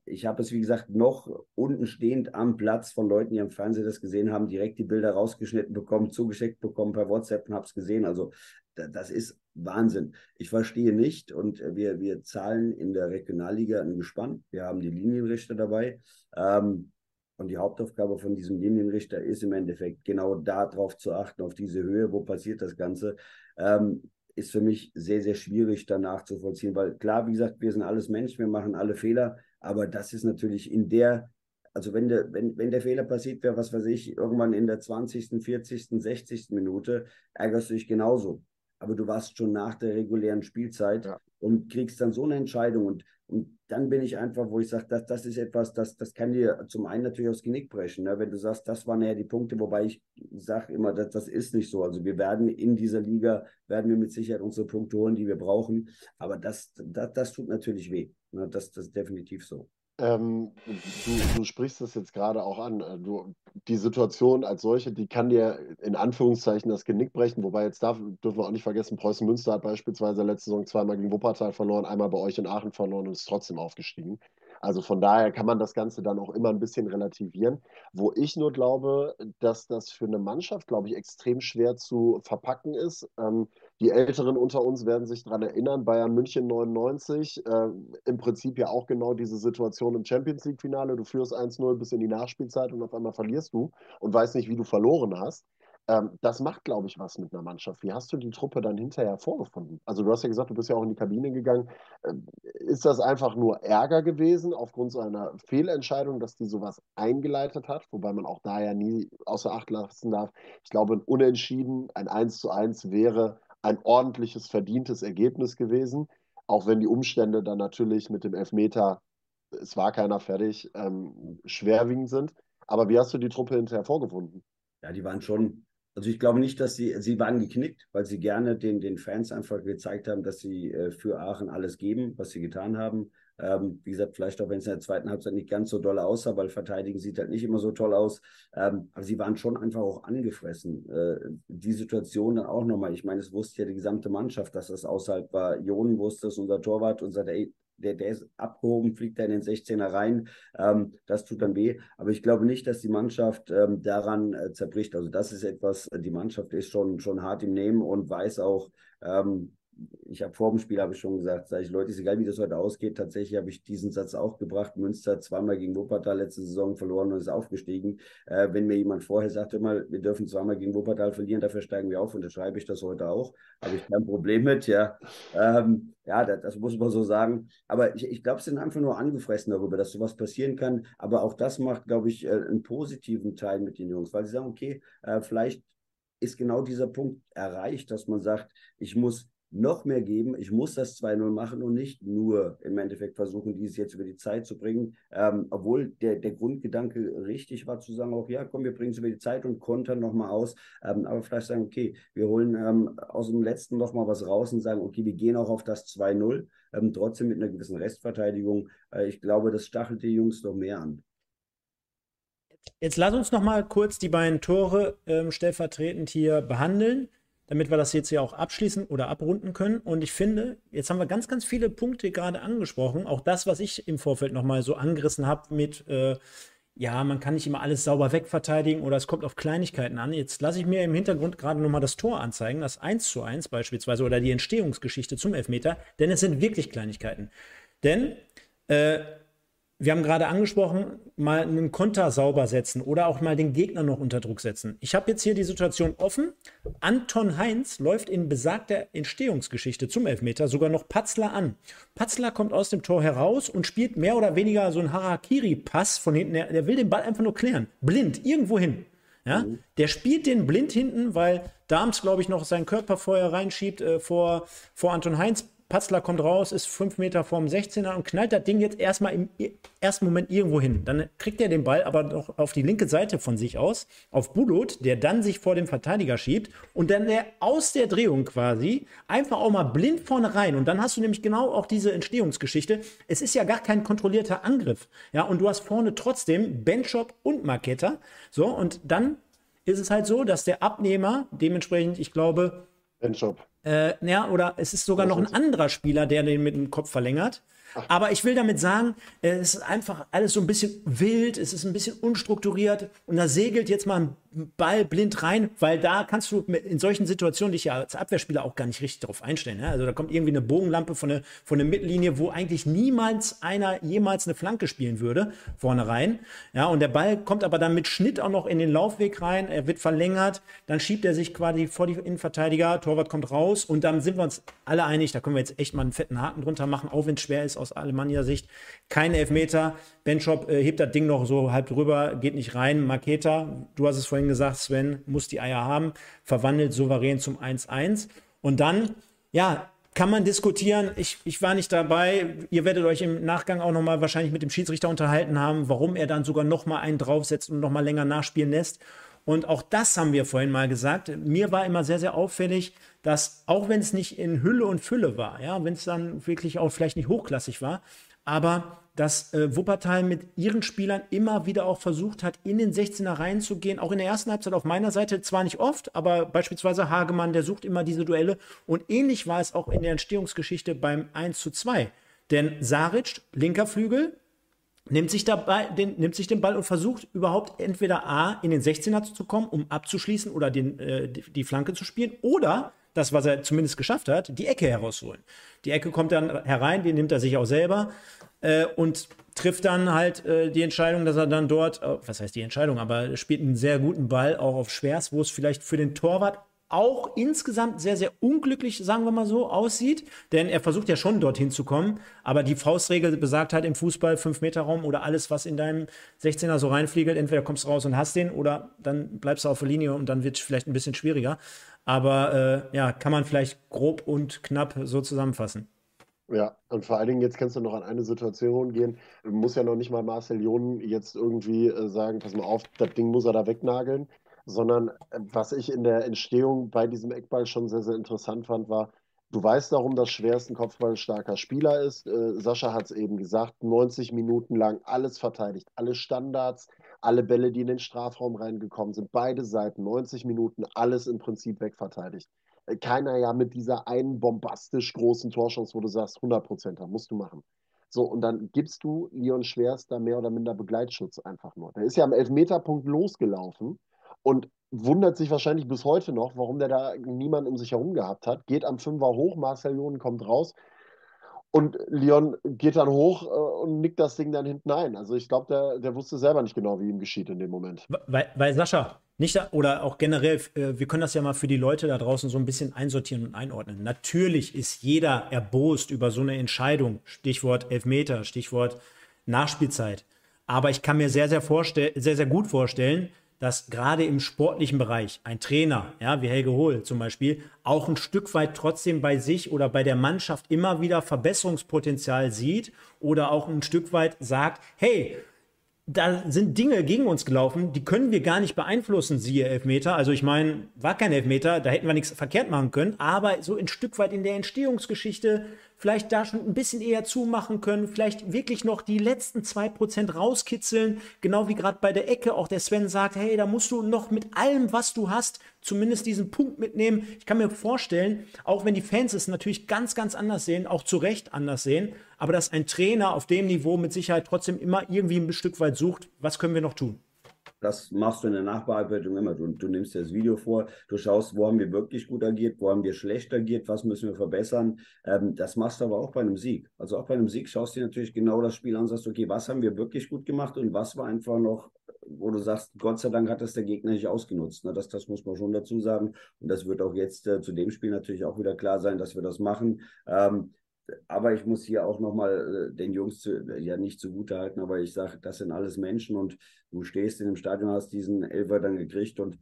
ich habe es, wie gesagt, noch unten stehend am Platz von Leuten, die am Fernsehen das gesehen haben, direkt die Bilder rausgeschnitten bekommen, zugeschickt bekommen per WhatsApp und habe es gesehen. Also das ist Wahnsinn. Ich verstehe nicht und wir, wir zahlen in der Regionalliga ein Gespann. Wir haben die Linienrichter dabei. Ähm, und die Hauptaufgabe von diesem Linienrichter ist im Endeffekt genau darauf zu achten, auf diese Höhe, wo passiert das Ganze. Ähm, ist für mich sehr, sehr schwierig danach zu vollziehen, weil klar, wie gesagt, wir sind alles Menschen, wir machen alle Fehler, aber das ist natürlich in der, also wenn der, wenn, wenn der Fehler passiert wäre, was weiß ich, irgendwann in der 20., 40., 60. Minute, ärgerst du dich genauso. Aber du warst schon nach der regulären Spielzeit ja. Und kriegst dann so eine Entscheidung. Und, und dann bin ich einfach, wo ich sage, das, das ist etwas, das, das kann dir zum einen natürlich aufs Genick brechen. Ne? Wenn du sagst, das waren ja die Punkte, wobei ich sage immer, das, das ist nicht so. Also wir werden in dieser Liga, werden wir mit Sicherheit unsere Punkte holen, die wir brauchen. Aber das, das, das tut natürlich weh. Ne? Das, das ist definitiv so. Ähm, du, du sprichst das jetzt gerade auch an. Äh, du, die Situation als solche, die kann dir in Anführungszeichen das Genick brechen. Wobei jetzt darf, dürfen wir auch nicht vergessen, Preußen Münster hat beispielsweise letzte Saison zweimal gegen Wuppertal verloren, einmal bei euch in Aachen verloren und ist trotzdem aufgestiegen. Also von daher kann man das Ganze dann auch immer ein bisschen relativieren. Wo ich nur glaube, dass das für eine Mannschaft, glaube ich, extrem schwer zu verpacken ist. Ähm, die Älteren unter uns werden sich daran erinnern, Bayern München 99, äh, im Prinzip ja auch genau diese Situation im Champions League-Finale. Du führst 1-0 bis in die Nachspielzeit und auf einmal verlierst du und weißt nicht, wie du verloren hast. Ähm, das macht, glaube ich, was mit einer Mannschaft. Wie hast du die Truppe dann hinterher vorgefunden? Also du hast ja gesagt, du bist ja auch in die Kabine gegangen. ist das einfach nur Ärger gewesen aufgrund so einer Fehlentscheidung, dass die sowas eingeleitet hat, wobei man auch da ja nie außer Acht lassen darf. Ich glaube, ein Unentschieden, ein 1 zu 1 wäre ein ordentliches, verdientes Ergebnis gewesen, auch wenn die Umstände dann natürlich mit dem Elfmeter, es war keiner fertig, ähm, schwerwiegend sind. Aber wie hast du die Truppe hinterher vorgefunden? Ja, die waren schon also ich glaube nicht, dass sie, sie waren geknickt, weil sie gerne den, den Fans einfach gezeigt haben, dass sie äh, für Aachen alles geben, was sie getan haben. Ähm, wie gesagt, vielleicht auch wenn es in der zweiten Halbzeit nicht ganz so doll aussah, weil Verteidigen sieht halt nicht immer so toll aus. Ähm, aber sie waren schon einfach auch angefressen. Äh, die Situation dann auch nochmal. Ich meine, es wusste ja die gesamte Mannschaft, dass das außerhalb war. Jon wusste es, unser Torwart, unser der, der ist abgehoben, fliegt da in den 16er rein. Ähm, das tut dann weh. Aber ich glaube nicht, dass die Mannschaft ähm, daran äh, zerbricht. Also das ist etwas, die Mannschaft ist schon, schon hart im Nehmen und weiß auch, ähm, ich habe vor dem Spiel habe ich schon gesagt, sage ich, Leute, ist egal, wie das heute ausgeht. Tatsächlich habe ich diesen Satz auch gebracht. Münster zweimal gegen Wuppertal letzte Saison verloren und ist aufgestiegen. Äh, wenn mir jemand vorher sagte, mal, wir dürfen zweimal gegen Wuppertal verlieren, dafür steigen wir auf, und schreibe ich das heute auch. Habe ich kein Problem mit, ja. Ähm, ja, das, das, muss man so sagen. Aber ich, ich glaube, sie sind einfach nur angefressen darüber, dass sowas passieren kann. Aber auch das macht, glaube ich, äh, einen positiven Teil mit den Jungs, weil sie sagen, okay, äh, vielleicht ist genau dieser Punkt erreicht, dass man sagt, ich muss noch mehr geben. Ich muss das 2-0 machen und nicht nur im Endeffekt versuchen, dies jetzt über die Zeit zu bringen. Ähm, obwohl der, der Grundgedanke richtig war, zu sagen, auch ja, komm, wir bringen es über die Zeit und kontern nochmal aus. Ähm, aber vielleicht sagen, okay, wir holen ähm, aus dem letzten nochmal was raus und sagen, okay, wir gehen auch auf das 2-0, ähm, trotzdem mit einer gewissen Restverteidigung. Äh, ich glaube, das stachelt die Jungs noch mehr an. Jetzt lass uns noch mal kurz die beiden Tore ähm, stellvertretend hier behandeln damit wir das jetzt hier auch abschließen oder abrunden können. Und ich finde, jetzt haben wir ganz, ganz viele Punkte gerade angesprochen. Auch das, was ich im Vorfeld nochmal so angerissen habe mit, äh, ja, man kann nicht immer alles sauber wegverteidigen oder es kommt auf Kleinigkeiten an. Jetzt lasse ich mir im Hintergrund gerade nochmal das Tor anzeigen, das 1 zu 1 beispielsweise oder die Entstehungsgeschichte zum Elfmeter, denn es sind wirklich Kleinigkeiten. Denn äh, wir haben gerade angesprochen, mal einen Konter sauber setzen oder auch mal den Gegner noch unter Druck setzen. Ich habe jetzt hier die Situation offen. Anton Heinz läuft in besagter Entstehungsgeschichte zum Elfmeter sogar noch Patzler an. Patzler kommt aus dem Tor heraus und spielt mehr oder weniger so einen Harakiri-Pass von hinten. Der, der will den Ball einfach nur klären. Blind, irgendwo hin. Ja? Mhm. Der spielt den blind hinten, weil Darms, glaube ich, noch seinen Körper vorher reinschiebt äh, vor, vor Anton Heinz. Patzler kommt raus, ist fünf Meter vorm 16er und knallt das Ding jetzt erstmal im ersten Moment irgendwo hin. Dann kriegt er den Ball aber noch auf die linke Seite von sich aus, auf Bulot, der dann sich vor dem Verteidiger schiebt und dann der aus der Drehung quasi einfach auch mal blind vorne rein. Und dann hast du nämlich genau auch diese Entstehungsgeschichte. Es ist ja gar kein kontrollierter Angriff. Ja, und du hast vorne trotzdem Benchop und Marketa. So, und dann ist es halt so, dass der Abnehmer dementsprechend, ich glaube, Benchop äh, ja, oder es ist sogar noch ein anderer Spieler, der den mit dem Kopf verlängert. Aber ich will damit sagen, es ist einfach alles so ein bisschen wild, es ist ein bisschen unstrukturiert und da segelt jetzt mal ein Ball blind rein, weil da kannst du in solchen Situationen dich ja als Abwehrspieler auch gar nicht richtig darauf einstellen. Ja? Also da kommt irgendwie eine Bogenlampe von der, von der Mittellinie, wo eigentlich niemals einer jemals eine Flanke spielen würde, vorne rein. Ja, und der Ball kommt aber dann mit Schnitt auch noch in den Laufweg rein, er wird verlängert, dann schiebt er sich quasi vor die Innenverteidiger, Torwart kommt raus und dann sind wir uns alle einig, da können wir jetzt echt mal einen fetten Haken drunter machen, auch wenn es schwer ist aus Alemannia Sicht. Kein Elfmeter. Benchop äh, hebt das Ding noch so halb drüber, geht nicht rein. Maketa, du hast es vorhin gesagt, Sven, muss die Eier haben, verwandelt souverän zum 1-1. Und dann, ja, kann man diskutieren. Ich, ich war nicht dabei. Ihr werdet euch im Nachgang auch nochmal wahrscheinlich mit dem Schiedsrichter unterhalten haben, warum er dann sogar nochmal einen draufsetzt und nochmal länger nachspielen lässt. Und auch das haben wir vorhin mal gesagt. Mir war immer sehr, sehr auffällig, dass auch wenn es nicht in Hülle und Fülle war, ja, wenn es dann wirklich auch vielleicht nicht hochklassig war, aber dass äh, Wuppertal mit ihren Spielern immer wieder auch versucht hat, in den 16er reinzugehen. Auch in der ersten Halbzeit auf meiner Seite zwar nicht oft, aber beispielsweise Hagemann, der sucht immer diese Duelle. Und ähnlich war es auch in der Entstehungsgeschichte beim 1 zu 2. Denn Saric, linker Flügel, nimmt sich, dabei, den, nimmt sich den Ball und versucht überhaupt entweder A, in den 16er zu kommen, um abzuschließen oder den, äh, die, die Flanke zu spielen, oder das, was er zumindest geschafft hat, die Ecke herausholen. Die Ecke kommt dann herein, die nimmt er sich auch selber äh, und trifft dann halt äh, die Entscheidung, dass er dann dort, äh, was heißt die Entscheidung, aber spielt einen sehr guten Ball auch auf Schwers, wo es vielleicht für den Torwart auch insgesamt sehr, sehr unglücklich, sagen wir mal so, aussieht. Denn er versucht ja schon dorthin zu kommen. Aber die Faustregel besagt halt im Fußball 5-Meter-Raum oder alles, was in deinem 16er so reinfliegt, entweder kommst du raus und hast den oder dann bleibst du auf der Linie und dann wird es vielleicht ein bisschen schwieriger. Aber äh, ja, kann man vielleicht grob und knapp so zusammenfassen. Ja, und vor allen Dingen, jetzt kannst du noch an eine Situation gehen. Muss ja noch nicht mal Marcel Jon jetzt irgendwie äh, sagen, pass mal auf, das Ding muss er da wegnageln sondern äh, was ich in der Entstehung bei diesem Eckball schon sehr, sehr interessant fand, war, du weißt darum, dass Schwerst ein kopfballstarker Spieler ist. Äh, Sascha hat es eben gesagt, 90 Minuten lang alles verteidigt, alle Standards, alle Bälle, die in den Strafraum reingekommen sind, beide Seiten, 90 Minuten, alles im Prinzip wegverteidigt. Keiner ja mit dieser einen bombastisch großen Torchance, wo du sagst, 100 Prozent, musst du machen. So, und dann gibst du Leon Schwerst da mehr oder minder Begleitschutz einfach nur. Der ist ja am Elfmeterpunkt losgelaufen und wundert sich wahrscheinlich bis heute noch, warum der da niemanden um sich herum gehabt hat. Geht am Fünfer hoch, Marcel Jonen kommt raus und Leon geht dann hoch äh, und nickt das Ding dann hinten ein. Also ich glaube, der, der wusste selber nicht genau, wie ihm geschieht in dem Moment. Weil, weil Sascha, nicht oder auch generell, äh, wir können das ja mal für die Leute da draußen so ein bisschen einsortieren und einordnen. Natürlich ist jeder erbost über so eine Entscheidung. Stichwort Elfmeter, Stichwort Nachspielzeit. Aber ich kann mir sehr, sehr, sehr, sehr gut vorstellen, dass gerade im sportlichen Bereich ein Trainer, ja, wie Helge Hohl zum Beispiel, auch ein Stück weit trotzdem bei sich oder bei der Mannschaft immer wieder Verbesserungspotenzial sieht oder auch ein Stück weit sagt, hey, da sind Dinge gegen uns gelaufen, die können wir gar nicht beeinflussen, siehe Elfmeter. Also ich meine, war kein Elfmeter, da hätten wir nichts verkehrt machen können, aber so ein Stück weit in der Entstehungsgeschichte vielleicht da schon ein bisschen eher zumachen können, vielleicht wirklich noch die letzten zwei Prozent rauskitzeln, genau wie gerade bei der Ecke auch der Sven sagt, hey, da musst du noch mit allem, was du hast, zumindest diesen Punkt mitnehmen. Ich kann mir vorstellen, auch wenn die Fans es natürlich ganz, ganz anders sehen, auch zu Recht anders sehen, aber dass ein Trainer auf dem Niveau mit Sicherheit trotzdem immer irgendwie ein Stück weit sucht, was können wir noch tun? Das machst du in der Nachbearbeitung immer. Du, du, nimmst dir das Video vor, du schaust, wo haben wir wirklich gut agiert, wo haben wir schlecht agiert, was müssen wir verbessern. Ähm, das machst du aber auch bei einem Sieg. Also auch bei einem Sieg schaust du dir natürlich genau das Spiel an und sagst, okay, was haben wir wirklich gut gemacht und was war einfach noch, wo du sagst, Gott sei Dank hat das der Gegner nicht ausgenutzt. Ne? Das, das muss man schon dazu sagen. Und das wird auch jetzt äh, zu dem Spiel natürlich auch wieder klar sein, dass wir das machen. Ähm, aber ich muss hier auch nochmal äh, den Jungs zu, ja nicht zugute halten, aber ich sage, das sind alles Menschen und du stehst in dem Stadion, hast diesen Elfer dann gekriegt und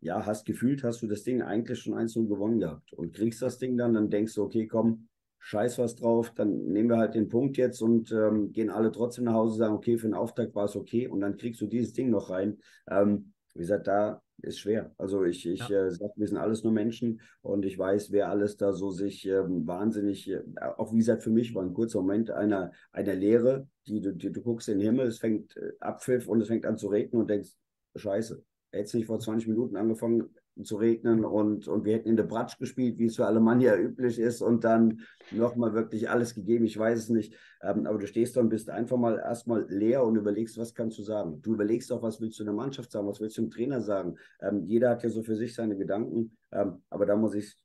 ja, hast gefühlt, hast du das Ding eigentlich schon 1-0 gewonnen gehabt und kriegst das Ding dann, dann denkst du, okay, komm, scheiß was drauf, dann nehmen wir halt den Punkt jetzt und ähm, gehen alle trotzdem nach Hause, sagen, okay, für den Auftakt war es okay und dann kriegst du dieses Ding noch rein. Ähm, wie gesagt, da ist schwer. Also ich, ich ja. äh, sage, wir sind alles nur Menschen und ich weiß, wer alles da so sich ähm, wahnsinnig, äh, auch wie gesagt, für mich war ein kurzer Moment einer, einer Lehre, die, die, die du guckst in den Himmel, es fängt äh, Abpfiff und es fängt an zu regnen und denkst, scheiße, hätte nicht vor 20 Minuten angefangen, zu regnen und, und wir hätten in der Bratsch gespielt, wie es für Alemannia üblich ist und dann nochmal wirklich alles gegeben. Ich weiß es nicht, ähm, aber du stehst da und bist einfach mal erstmal leer und überlegst, was kannst du sagen. Du überlegst auch, was willst du der Mannschaft sagen, was willst du dem Trainer sagen. Ähm, jeder hat ja so für sich seine Gedanken, ähm, aber da muss ich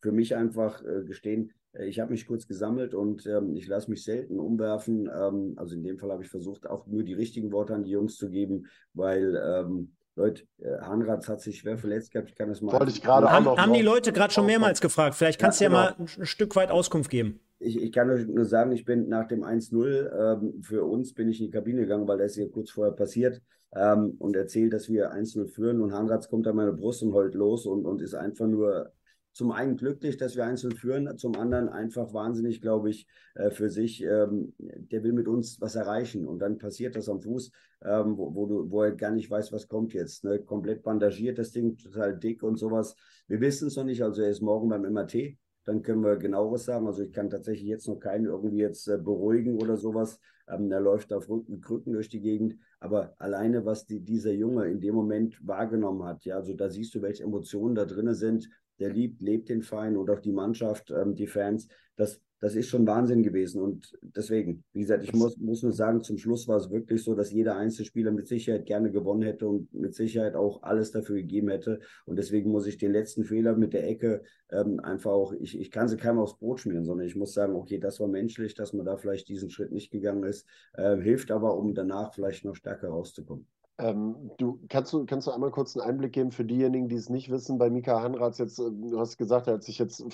für mich einfach äh, gestehen, äh, ich habe mich kurz gesammelt und ähm, ich lasse mich selten umwerfen. Ähm, also in dem Fall habe ich versucht, auch nur die richtigen Worte an die Jungs zu geben, weil ähm, Leute, äh, Hanratz hat sich schwer verletzt gehabt. Ich kann das mal. Wollte ich gerade haben, haben die Leute gerade schon mehrmals gefragt. Vielleicht kannst ja, du ja genau. mal ein Stück weit Auskunft geben. Ich, ich kann euch nur sagen, ich bin nach dem 1-0 ähm, für uns bin ich in die Kabine gegangen, weil das ist hier kurz vorher passiert ähm, und erzählt, dass wir 1-0 führen und Hanratz kommt an meine Brust und heult los und, und ist einfach nur zum einen glücklich, dass wir einzeln führen, zum anderen einfach wahnsinnig, glaube ich, äh, für sich. Ähm, der will mit uns was erreichen und dann passiert das am Fuß, ähm, wo, wo, du, wo er gar nicht weiß, was kommt jetzt. Ne? Komplett bandagiert, das Ding total dick und sowas. Wir wissen es noch nicht, also er ist morgen beim MRT. Dann können wir genaueres sagen. Also ich kann tatsächlich jetzt noch keinen irgendwie jetzt äh, beruhigen oder sowas. Ähm, er läuft auf Rücken, Krücken durch die Gegend. Aber alleine, was die, dieser Junge in dem Moment wahrgenommen hat, ja, also da siehst du, welche Emotionen da drin sind der liebt, lebt den Verein und auch die Mannschaft, ähm, die Fans. Das, das ist schon Wahnsinn gewesen. Und deswegen, wie gesagt, ich muss, muss nur sagen, zum Schluss war es wirklich so, dass jeder Einzelspieler mit Sicherheit gerne gewonnen hätte und mit Sicherheit auch alles dafür gegeben hätte. Und deswegen muss ich den letzten Fehler mit der Ecke ähm, einfach auch, ich, ich kann sie keinem aufs Brot schmieren, sondern ich muss sagen, okay, das war menschlich, dass man da vielleicht diesen Schritt nicht gegangen ist, äh, hilft aber, um danach vielleicht noch stärker rauszukommen. Ähm, du, kannst du, kannst du einmal kurz einen Einblick geben für diejenigen, die es nicht wissen, bei Mika Hanratz jetzt, äh, du hast gesagt, er hat sich jetzt äh,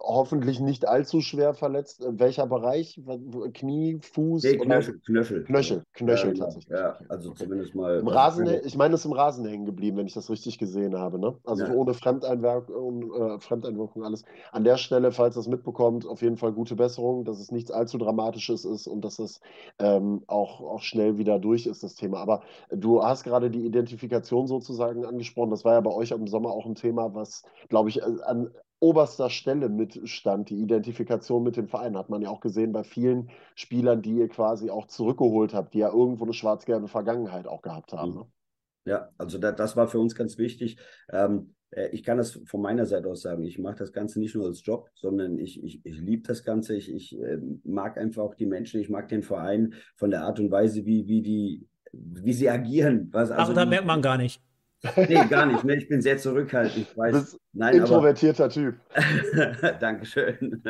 hoffentlich nicht allzu schwer verletzt. Äh, welcher Bereich? Knie, Fuß? Nee, Knöchel, Knöchel. Knöchel, Knöchel ja, genau. tatsächlich. Ja, also okay. zumindest mal. Im Rasen, ich meine, es ist im Rasen hängen geblieben, wenn ich das richtig gesehen habe. Ne? Also ja. ohne Fremdeinwirkung, äh, Fremdeinwirkung alles. An der Stelle, falls das mitbekommt, auf jeden Fall gute Besserung, dass es nichts allzu Dramatisches ist und dass es ähm, auch, auch schnell wieder durch ist, das Thema. Aber du Du hast gerade die Identifikation sozusagen angesprochen. Das war ja bei euch im Sommer auch ein Thema, was, glaube ich, an oberster Stelle mitstand. Die Identifikation mit dem Verein hat man ja auch gesehen bei vielen Spielern, die ihr quasi auch zurückgeholt habt, die ja irgendwo eine schwarz-gelbe Vergangenheit auch gehabt haben. Ne? Ja, also da, das war für uns ganz wichtig. Ähm, äh, ich kann das von meiner Seite aus sagen. Ich mache das Ganze nicht nur als Job, sondern ich, ich, ich liebe das Ganze. Ich, ich äh, mag einfach auch die Menschen. Ich mag den Verein von der Art und Weise, wie, wie die wie sie agieren. Was, also Ach, da merkt man gar nicht. Nee, gar nicht. Ne? Ich bin sehr zurückhaltend. Ich weiß. Das Nein, introvertierter aber, Typ. Dankeschön.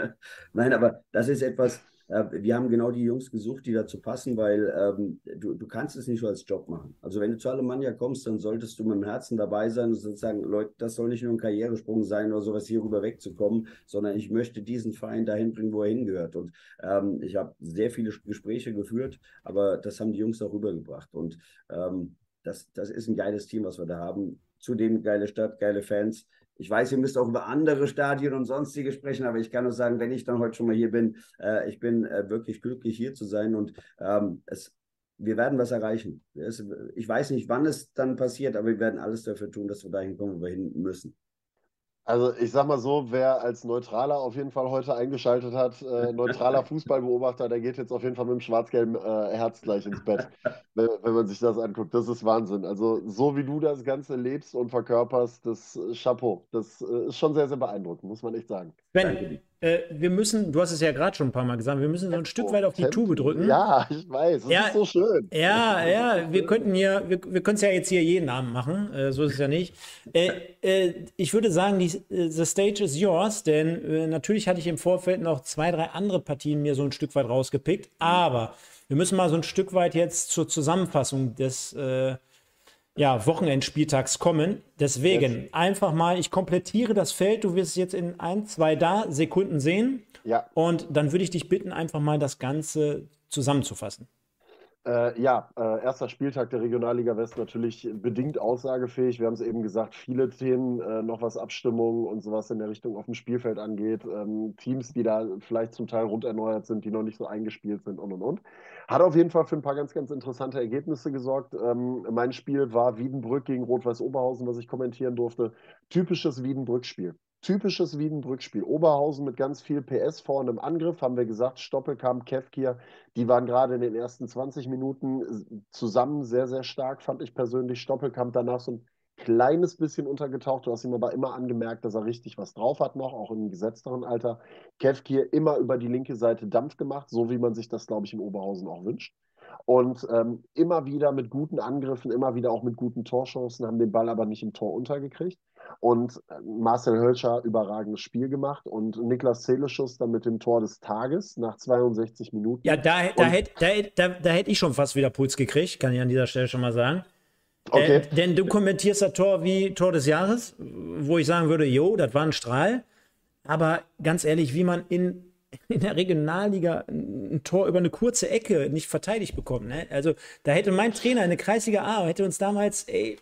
Nein, aber das ist etwas, äh, wir haben genau die Jungs gesucht, die dazu passen, weil ähm, du, du kannst es nicht als Job machen. Also wenn du zu Alemannia kommst, dann solltest du mit dem Herzen dabei sein und sozusagen, Leute, das soll nicht nur ein Karrieresprung sein oder sowas hier rüber wegzukommen, sondern ich möchte diesen Verein dahin bringen, wo er hingehört. Und ähm, ich habe sehr viele Gespräche geführt, aber das haben die Jungs auch rübergebracht. Und ähm, das, das ist ein geiles Team, was wir da haben. Zudem geile Stadt, geile Fans. Ich weiß, ihr müsst auch über andere Stadien und sonstige sprechen, aber ich kann nur sagen, wenn ich dann heute schon mal hier bin, äh, ich bin äh, wirklich glücklich hier zu sein und ähm, es, wir werden was erreichen. Es, ich weiß nicht, wann es dann passiert, aber wir werden alles dafür tun, dass wir dahin kommen, wo wir hin müssen. Also ich sag mal so, wer als Neutraler auf jeden Fall heute eingeschaltet hat, äh, neutraler Fußballbeobachter, der geht jetzt auf jeden Fall mit dem schwarz-gelben äh, Herz gleich ins Bett, wenn, wenn, man sich das anguckt. Das ist Wahnsinn. Also so wie du das Ganze lebst und verkörperst, das äh, Chapeau. Das äh, ist schon sehr, sehr beeindruckend, muss man echt sagen. Ben, äh, wir müssen, du hast es ja gerade schon ein paar Mal gesagt, wir müssen so ein Stück weit auf die. Tube drücken. Ja, ich weiß, das ja, ist so schön. Ja, ja, wir könnten hier, wir, wir können es ja jetzt hier jeden Namen machen, äh, so ist es ja nicht. Äh, äh, ich würde sagen, die, äh, the stage is yours, denn natürlich hatte ich im Vorfeld noch zwei, drei andere Partien mir so ein Stück weit rausgepickt, aber wir müssen mal so ein Stück weit jetzt zur Zusammenfassung des ja, Wochenendspieltags kommen. Deswegen yes. einfach mal, ich komplettiere das Feld. Du wirst es jetzt in ein, zwei da Sekunden sehen. Ja. Und dann würde ich dich bitten, einfach mal das Ganze zusammenzufassen. Äh, ja, äh, erster Spieltag der Regionalliga West natürlich bedingt aussagefähig. Wir haben es eben gesagt, viele Themen, äh, noch was Abstimmungen und sowas in der Richtung auf dem Spielfeld angeht. Ähm, Teams, die da vielleicht zum Teil rund erneuert sind, die noch nicht so eingespielt sind und und und. Hat auf jeden Fall für ein paar ganz, ganz interessante Ergebnisse gesorgt. Ähm, mein Spiel war Wiedenbrück gegen Rot-Weiß Oberhausen, was ich kommentieren durfte. Typisches Wiedenbrück-Spiel typisches Wiedenbrück-Spiel. Oberhausen mit ganz viel PS vorne im Angriff, haben wir gesagt, Stoppelkamp, Kevkir, die waren gerade in den ersten 20 Minuten zusammen sehr, sehr stark, fand ich persönlich. Stoppelkamp danach so ein kleines bisschen untergetaucht. Du hast ihm aber immer angemerkt, dass er richtig was drauf hat noch, auch im gesetzteren Alter. Kevkir immer über die linke Seite Dampf gemacht, so wie man sich das, glaube ich, in Oberhausen auch wünscht. Und ähm, immer wieder mit guten Angriffen, immer wieder auch mit guten Torchancen, haben den Ball aber nicht im Tor untergekriegt. Und äh, Marcel Hölscher überragendes Spiel gemacht und Niklas Zeleschus dann mit dem Tor des Tages nach 62 Minuten. Ja, da, da, hätte, da, da, da hätte ich schon fast wieder Puls gekriegt, kann ich an dieser Stelle schon mal sagen. Okay. Äh, denn du kommentierst das Tor wie Tor des Jahres, wo ich sagen würde, jo, das war ein Strahl. Aber ganz ehrlich, wie man in, in der Regionalliga ein Tor über eine kurze Ecke nicht verteidigt bekommt. Ne? Also da hätte mein Trainer, eine kreisige A, hätte uns damals, ey,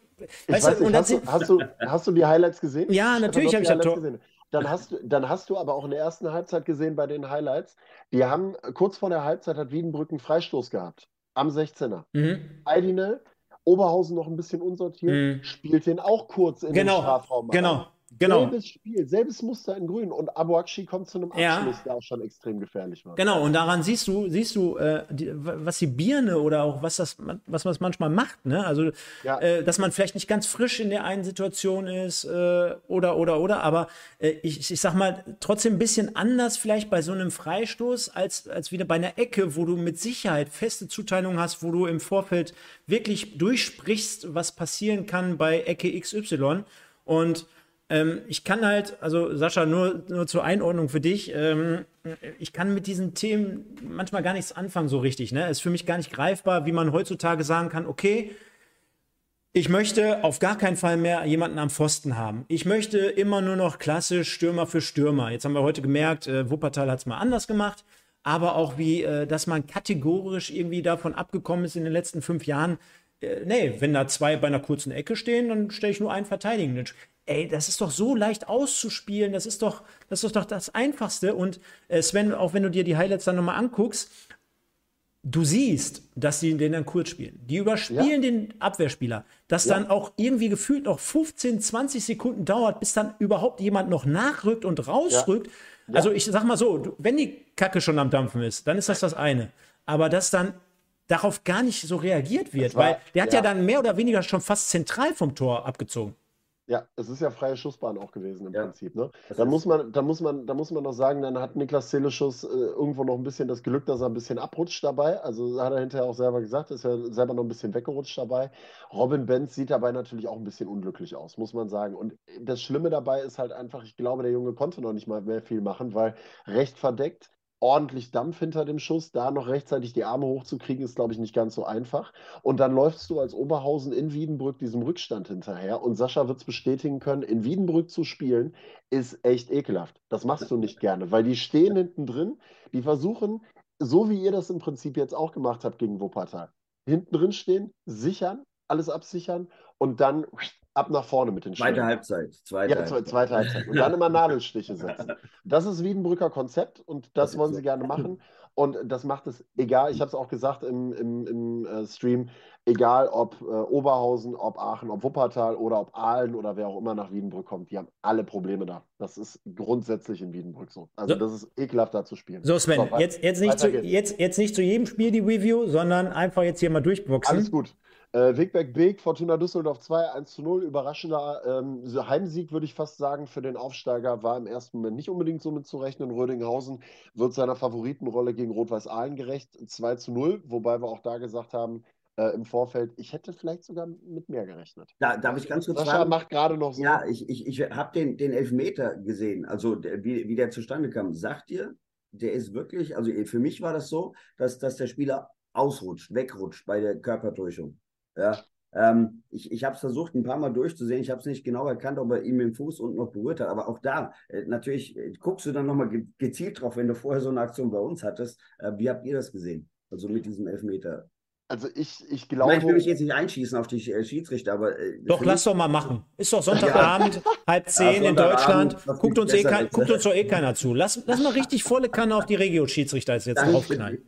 Weißt du, nicht, hast, du, hast, du, hast du die Highlights gesehen? Ja, natürlich habe ich das Tor. Gesehen. Dann hast, du, dann hast du aber auch in der ersten Halbzeit gesehen bei den Highlights, die haben kurz vor der Halbzeit hat Wiedenbrück einen Freistoß gehabt. Am 16er. Mhm. Eidine, Oberhausen noch ein bisschen unsortiert, mhm. spielt den auch kurz in genau, den Strafraum. Genau. Genau. Selbes Spiel, selbes Muster in Grün. Und Abuakshi kommt zu einem Abschluss, ja. der auch schon extrem gefährlich war. Genau, und daran siehst du, siehst du, äh, die, was die Birne oder auch was das, was man manchmal macht, ne? Also, ja. äh, dass man vielleicht nicht ganz frisch in der einen Situation ist, äh, oder, oder, oder, aber äh, ich, ich sag mal, trotzdem ein bisschen anders vielleicht bei so einem Freistoß als, als wieder bei einer Ecke, wo du mit Sicherheit feste Zuteilungen hast, wo du im Vorfeld wirklich durchsprichst, was passieren kann bei Ecke XY. Und ähm, ich kann halt, also Sascha, nur, nur zur Einordnung für dich, ähm, ich kann mit diesen Themen manchmal gar nichts anfangen so richtig. Ne? Es ist für mich gar nicht greifbar, wie man heutzutage sagen kann, okay, ich möchte auf gar keinen Fall mehr jemanden am Pfosten haben. Ich möchte immer nur noch klassisch Stürmer für Stürmer. Jetzt haben wir heute gemerkt, äh, Wuppertal hat es mal anders gemacht, aber auch wie, äh, dass man kategorisch irgendwie davon abgekommen ist in den letzten fünf Jahren. Äh, nee, wenn da zwei bei einer kurzen Ecke stehen, dann stelle ich nur einen Verteidigenden. Ey, das ist doch so leicht auszuspielen. Das ist doch, das ist doch das Einfachste. Und äh, Sven, auch wenn du dir die Highlights dann nochmal anguckst, du siehst, dass sie den dann kurz spielen. Die überspielen ja. den Abwehrspieler, dass ja. dann auch irgendwie gefühlt noch 15, 20 Sekunden dauert, bis dann überhaupt jemand noch nachrückt und rausrückt. Ja. Also ich sag mal so, wenn die Kacke schon am Dampfen ist, dann ist das das eine. Aber dass dann darauf gar nicht so reagiert wird, war, weil der hat ja. dann mehr oder weniger schon fast zentral vom Tor abgezogen. Ja, es ist ja freie Schussbahn auch gewesen im ja. Prinzip. Ne? Da muss man, da muss man, da muss man noch sagen, dann hat Niklas Zilleschuss äh, irgendwo noch ein bisschen das Glück, dass er ein bisschen abrutscht dabei. Also hat er hinterher auch selber gesagt, ist ja selber noch ein bisschen weggerutscht dabei. Robin Benz sieht dabei natürlich auch ein bisschen unglücklich aus, muss man sagen. Und das Schlimme dabei ist halt einfach, ich glaube, der Junge konnte noch nicht mal mehr viel machen, weil recht verdeckt ordentlich Dampf hinter dem Schuss. Da noch rechtzeitig die Arme hochzukriegen, ist, glaube ich, nicht ganz so einfach. Und dann läufst du als Oberhausen in Wiedenbrück diesem Rückstand hinterher. Und Sascha wird es bestätigen können, in Wiedenbrück zu spielen, ist echt ekelhaft. Das machst du nicht gerne, weil die stehen hinten drin, die versuchen, so wie ihr das im Prinzip jetzt auch gemacht habt gegen Wuppertal, hinten drin stehen, sichern, alles absichern und dann ab nach vorne mit den Schlägen. Zweite Halbzeit. Zweite, ja, Halbzeit. zweite Halbzeit. Und dann immer Nadelstiche setzen. Das ist Wiedenbrücker Konzept und das, das wollen sie gerne machen. Und das macht es egal, ich habe es auch gesagt im, im, im äh, Stream, egal ob äh, Oberhausen, ob Aachen, ob Wuppertal oder ob Aalen oder wer auch immer nach Wiedenbrück kommt, die haben alle Probleme da. Das ist grundsätzlich in Wiedenbrück so. Also so. das ist ekelhaft da zu spielen. So Sven, so, jetzt, jetzt, nicht zu, jetzt, jetzt nicht zu jedem Spiel die Review, sondern einfach jetzt hier mal durchboxen. Alles gut. Äh, Wegberg Beek, Fortuna Düsseldorf 2, 1 zu 0. Überraschender ähm, Heimsieg, würde ich fast sagen, für den Aufsteiger war im ersten Moment nicht unbedingt so mit zu rechnen. Rödinghausen wird seiner Favoritenrolle gegen Rot-Weiß Aalen gerecht. 2 zu 0, wobei wir auch da gesagt haben, äh, im Vorfeld, ich hätte vielleicht sogar mit mehr gerechnet. Da darf ich ganz kurz Sascha fragen? macht gerade noch so. Ja, ich, ich, ich habe den, den Elfmeter gesehen, also der, wie, wie der zustande kam. Sagt ihr, der ist wirklich, also für mich war das so, dass, dass der Spieler ausrutscht, wegrutscht bei der Körpertäuschung. Ja, ähm, ich ich habe es versucht, ein paar Mal durchzusehen. Ich habe es nicht genau erkannt, ob er ihm den Fuß unten noch berührt hat. Aber auch da, äh, natürlich äh, guckst du dann nochmal ge gezielt drauf, wenn du vorher so eine Aktion bei uns hattest. Äh, wie habt ihr das gesehen? Also mit diesem Elfmeter. Also ich, ich glaube. ich will mich jetzt nicht einschießen auf die äh, Schiedsrichter, aber. Äh, doch, lass doch mal machen. Ist doch Sonntagabend, ja. halb zehn ja, in Deutschland. Guckt uns, eh kein, guckt uns doch eh keiner zu. Lass, lass mal richtig volle Kanne auf die Regio-Schiedsrichter jetzt draufknallen.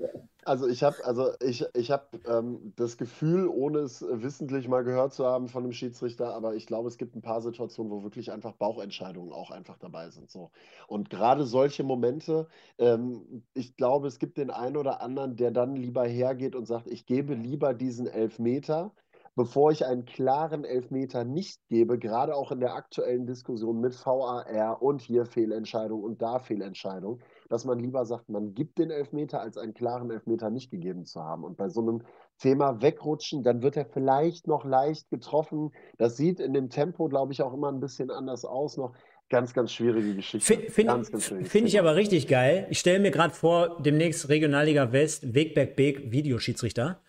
Also ich habe also ich, ich hab, ähm, das Gefühl, ohne es wissentlich mal gehört zu haben von einem Schiedsrichter, aber ich glaube, es gibt ein paar Situationen, wo wirklich einfach Bauchentscheidungen auch einfach dabei sind. So. Und gerade solche Momente, ähm, ich glaube, es gibt den einen oder anderen, der dann lieber hergeht und sagt, ich gebe lieber diesen Elfmeter, bevor ich einen klaren Elfmeter nicht gebe, gerade auch in der aktuellen Diskussion mit VAR und hier Fehlentscheidung und da Fehlentscheidung dass man lieber sagt, man gibt den Elfmeter, als einen klaren Elfmeter nicht gegeben zu haben. Und bei so einem Thema wegrutschen, dann wird er vielleicht noch leicht getroffen. Das sieht in dem Tempo, glaube ich, auch immer ein bisschen anders aus noch. Ganz, ganz schwierige Geschichte. Finde find ich aber richtig geil. Ich stelle mir gerade vor, demnächst Regionalliga West, Wegberg Beek, Videoschiedsrichter.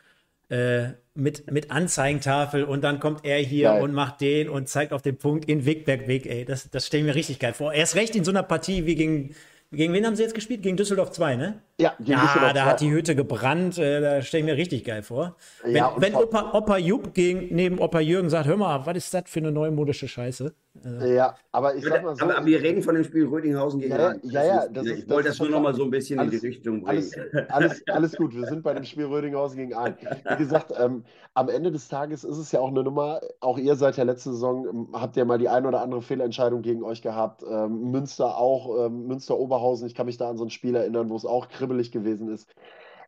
Äh, mit, mit Anzeigentafel und dann kommt er hier geil. und macht den und zeigt auf den Punkt in Wegberg Weg, ey. Das, das stelle ich mir richtig geil vor. Erst recht in so einer Partie wie gegen gegen wen haben sie jetzt gespielt? Gegen Düsseldorf 2, ne? Ja, ja, da 2. hat die Hütte gebrannt. Äh, da stelle ich mir richtig geil vor. Wenn, ja, wenn Opa, Opa Jupp gegen, neben Opa Jürgen sagt, hör mal, was ist das für eine neumodische Scheiße? Also. Ja, aber ich sag mal so. Aber, wir reden von dem Spiel Rödinghausen gegen Ja, ja, ja das ist, Ich wollte das, das nur noch mal so ein bisschen alles, in die Richtung bringen. Alles, alles, alles, gut, wir sind bei dem Spiel Rödinghausen gegen Aalen. Wie gesagt, ähm, am Ende des Tages ist es ja auch eine Nummer, auch ihr seid ja letzte Saison, ähm, habt ja mal die ein oder andere Fehlentscheidung gegen euch gehabt. Ähm, Münster auch, ähm, Münster-Oberhausen, ich kann mich da an so ein Spiel erinnern, wo es auch kribbelig gewesen ist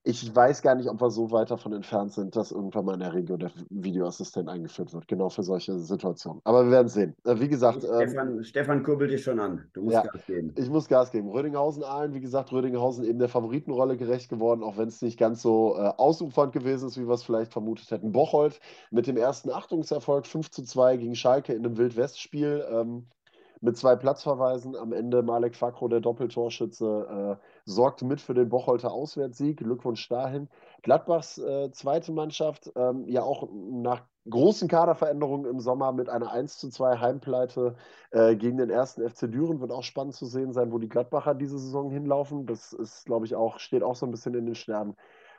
ich weiß gar nicht, ob wir so weit davon entfernt sind, dass irgendwann mal in der Regio der Videoassistent eingeführt wird, genau für solche Situationen. Aber wir werden sehen. Äh, wie gesagt. Stefan, ähm, Stefan kurbelt dich schon an. Du musst ja, Gas geben. Ich muss Gas geben. Rödinghausen-Aalen, wie gesagt, Rödinghausen eben der Favoritenrolle gerecht geworden, auch wenn es nicht ganz so äh, ausufernd gewesen ist, wie wir es vielleicht vermutet hätten. Bocholt mit dem ersten Achtungserfolg 5 zu 2 gegen Schalke in einem Wild-West-Spiel. Ähm, mit zwei Platzverweisen. Am Ende Malek Fakro, der Doppeltorschütze, äh, sorgte mit für den Bocholter Auswärtssieg. Glückwunsch dahin. Gladbachs äh, zweite Mannschaft, ähm, ja auch nach großen Kaderveränderungen im Sommer mit einer 1 zu 2 Heimpleite äh, gegen den ersten FC Düren. Wird auch spannend zu sehen sein, wo die Gladbacher diese Saison hinlaufen. Das ist, glaube ich, auch, steht auch so ein bisschen in den Sternen.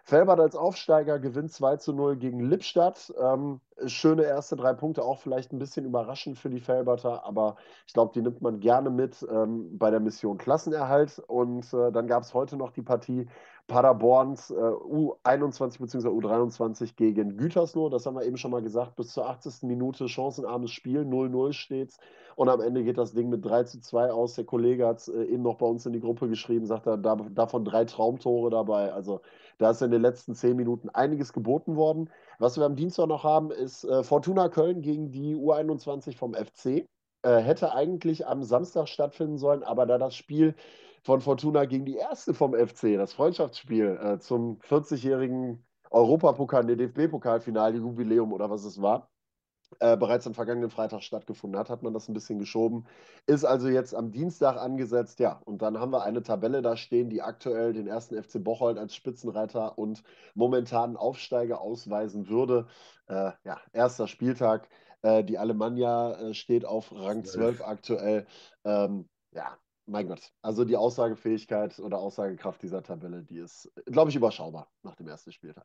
Felbert als Aufsteiger gewinnt 2 zu 0 gegen Lippstadt. Ähm, schöne erste drei Punkte, auch vielleicht ein bisschen überraschend für die Felberter, aber ich glaube, die nimmt man gerne mit ähm, bei der Mission Klassenerhalt. Und äh, dann gab es heute noch die Partie Paderborns äh, U21 bzw. U23 gegen Gütersloh. Das haben wir eben schon mal gesagt. Bis zur 80. Minute chancenarmes Spiel. 0-0 steht's. Und am Ende geht das Ding mit 3 zu 2 aus. Der Kollege hat es äh, eben noch bei uns in die Gruppe geschrieben, sagt er, da, davon drei Traumtore dabei. Also da ist in den letzten zehn Minuten einiges geboten worden. Was wir am Dienstag noch haben, ist äh, Fortuna Köln gegen die U21 vom FC. Äh, hätte eigentlich am Samstag stattfinden sollen, aber da das Spiel von Fortuna gegen die erste vom FC, das Freundschaftsspiel äh, zum 40-jährigen Europapokal, nee, DFB-Pokalfinale, Jubiläum oder was es war, äh, bereits am vergangenen Freitag stattgefunden hat, hat man das ein bisschen geschoben. Ist also jetzt am Dienstag angesetzt, ja. Und dann haben wir eine Tabelle da stehen, die aktuell den ersten FC Bocholt als Spitzenreiter und momentanen Aufsteiger ausweisen würde. Äh, ja, erster Spieltag. Äh, die Alemannia äh, steht auf Rang 12 aktuell. Ähm, ja, mein Gott, also die Aussagefähigkeit oder Aussagekraft dieser Tabelle, die ist, glaube ich, überschaubar nach dem ersten Spieltag.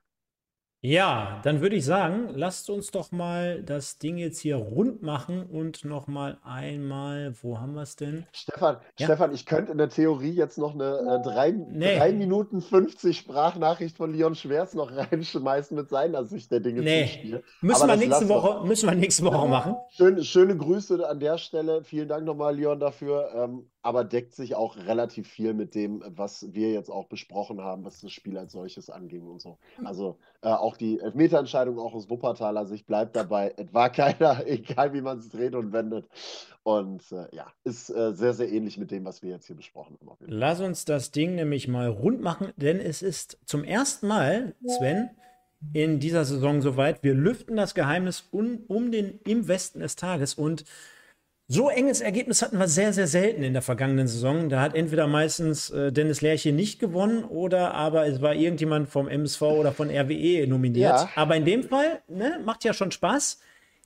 Ja, dann würde ich sagen, lasst uns doch mal das Ding jetzt hier rund machen und noch mal einmal, wo haben wir es denn? Stefan, ja? Stefan, ich könnte in der Theorie jetzt noch eine 3 äh, nee. Minuten 50 Sprachnachricht von Leon Schwers noch reinschmeißen mit seiner Sicht der Dinge nee. zum Spiel. Müssen wir, nächste Woche, müssen wir nächste Woche machen. Schöne, schöne Grüße an der Stelle. Vielen Dank nochmal, Leon, dafür. Ähm, aber deckt sich auch relativ viel mit dem, was wir jetzt auch besprochen haben, was das Spiel als solches anging und so. Hm. Also äh, auch die Elfmeterentscheidung auch aus Wuppertaler Sicht bleibt dabei. Es war keiner, egal wie man es dreht und wendet. Und äh, ja, ist äh, sehr, sehr ähnlich mit dem, was wir jetzt hier besprochen haben. Lass uns das Ding nämlich mal rund machen, denn es ist zum ersten Mal, Sven, in dieser Saison soweit. Wir lüften das Geheimnis um, um den im Westen des Tages und so enges Ergebnis hatten wir sehr, sehr selten in der vergangenen Saison. Da hat entweder meistens äh, Dennis Lerche nicht gewonnen oder aber es war irgendjemand vom MSV oder von RWE nominiert. Ja. Aber in dem Fall ne, macht ja schon Spaß.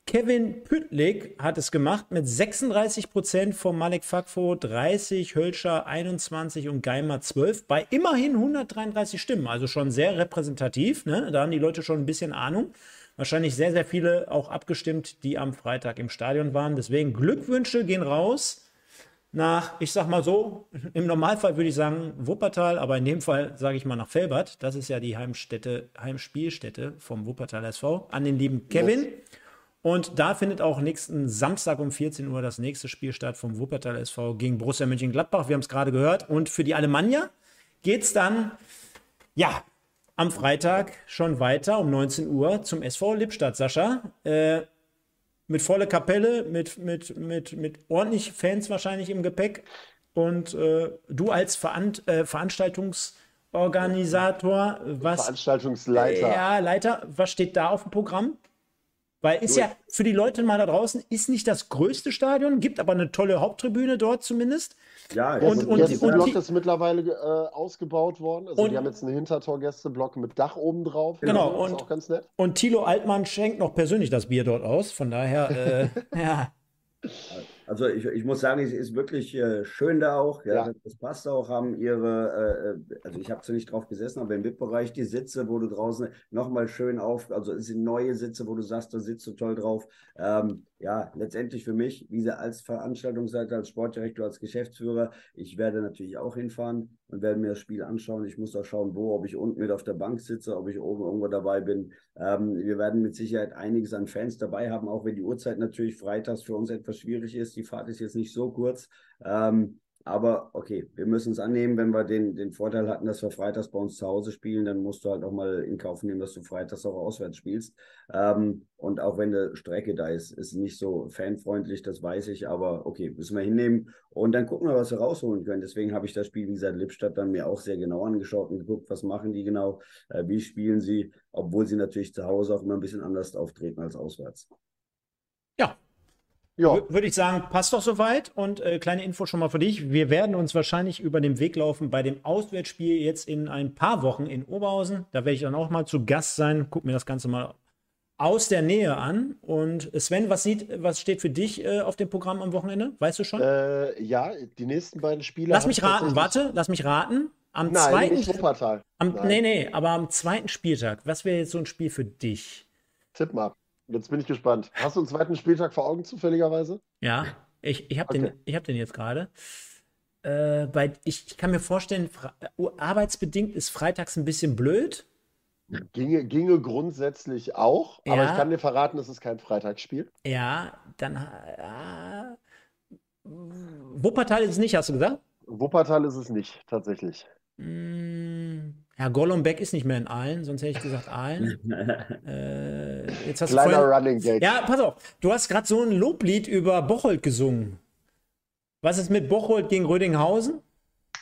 Kevin Püttlik hat es gemacht mit 36 Prozent vom Malek Fakfo, 30, Hölscher 21 und Geimer 12 bei immerhin 133 Stimmen. Also schon sehr repräsentativ. Ne? Da haben die Leute schon ein bisschen Ahnung wahrscheinlich sehr, sehr viele auch abgestimmt, die am Freitag im Stadion waren. Deswegen Glückwünsche gehen raus nach, ich sag mal so, im Normalfall würde ich sagen Wuppertal, aber in dem Fall sage ich mal nach Felbert. Das ist ja die Heimstätte, Heimspielstätte vom Wuppertal SV. An den lieben Kevin. Und da findet auch nächsten Samstag um 14 Uhr das nächste Spiel statt vom Wuppertal SV gegen Borussia Mönchengladbach. Wir haben es gerade gehört. Und für die Alemannia geht es dann, ja, am Freitag schon weiter um 19 Uhr zum SV Lippstadt, Sascha. Äh, mit voller Kapelle, mit, mit, mit, mit ordentlich Fans wahrscheinlich im Gepäck. Und äh, du als Veran äh, Veranstaltungsorganisator, was. Veranstaltungsleiter. Ja, Leiter, was steht da auf dem Programm? Weil ist ja für die Leute mal da draußen, ist nicht das größte Stadion, gibt aber eine tolle Haupttribüne dort zumindest. Ja, und, und, und, Block ist mittlerweile äh, ausgebaut worden. Also und, die haben jetzt einen Hintertorgästeblock mit Dach oben drauf. Genau, und, auch ganz nett. Und Thilo Altmann schenkt noch persönlich das Bier dort aus. Von daher, äh, ja. Also ich, ich muss sagen, es ist wirklich äh, schön da auch. Ja, ja. Das passt auch, haben ihre, äh, äh also ich habe zwar nicht drauf gesessen, aber im VIP-Bereich die Sitze, wo du draußen nochmal schön auf, also es sind neue Sitze, wo du sagst, da sitzt du toll drauf. Ähm, ja, letztendlich für mich, wie sie als Veranstaltungsleiter, als Sportdirektor, als Geschäftsführer, ich werde natürlich auch hinfahren und werde mir das Spiel anschauen. Ich muss auch schauen, wo, ob ich unten mit auf der Bank sitze, ob ich oben irgendwo dabei bin. Ähm, wir werden mit Sicherheit einiges an Fans dabei haben, auch wenn die Uhrzeit natürlich freitags für uns etwas schwierig ist. Die Fahrt ist jetzt nicht so kurz. Ähm, aber okay, wir müssen es annehmen, wenn wir den, den Vorteil hatten, dass wir freitags bei uns zu Hause spielen, dann musst du halt auch mal in Kauf nehmen, dass du freitags auch auswärts spielst. Ähm, und auch wenn eine Strecke da ist, ist nicht so fanfreundlich, das weiß ich, aber okay, müssen wir hinnehmen. Und dann gucken wir, was wir rausholen können. Deswegen habe ich das Spiel, wie gesagt, Lippstadt dann mir auch sehr genau angeschaut und geguckt, was machen die genau, äh, wie spielen sie, obwohl sie natürlich zu Hause auch immer ein bisschen anders auftreten als auswärts. Ja. Würde ich sagen, passt doch soweit. Und äh, kleine Info schon mal für dich. Wir werden uns wahrscheinlich über den Weg laufen bei dem Auswärtsspiel jetzt in ein paar Wochen in Oberhausen. Da werde ich dann auch mal zu Gast sein. Guck mir das Ganze mal aus der Nähe an. Und Sven, was, sieht, was steht für dich äh, auf dem Programm am Wochenende? Weißt du schon? Äh, ja, die nächsten beiden Spiele. Lass mich raten, warte, lass mich raten. Am Nein, zweiten. Nicht Wuppertal. Am, Nein. Nee, nee, aber am zweiten Spieltag. Was wäre jetzt so ein Spiel für dich? Tipp mal. Jetzt bin ich gespannt. Hast du einen zweiten Spieltag vor Augen zufälligerweise? Ja, ich, ich habe okay. den, hab den jetzt gerade. Äh, ich, ich kann mir vorstellen, arbeitsbedingt ist freitags ein bisschen blöd. Ginge, ginge grundsätzlich auch, aber ja. ich kann dir verraten, es ist kein Freitagsspiel. Ja, dann. Äh, Wuppertal ist es nicht, hast du gesagt? Wuppertal ist es nicht, tatsächlich. Mm, ja, Golombek ist nicht mehr in Aalen, sonst hätte ich gesagt Aalen. äh, jetzt hast Kleiner vorhin, Running Gag. Ja, pass auf, du hast gerade so ein Loblied über Bocholt gesungen. Was ist mit Bocholt gegen Rödinghausen?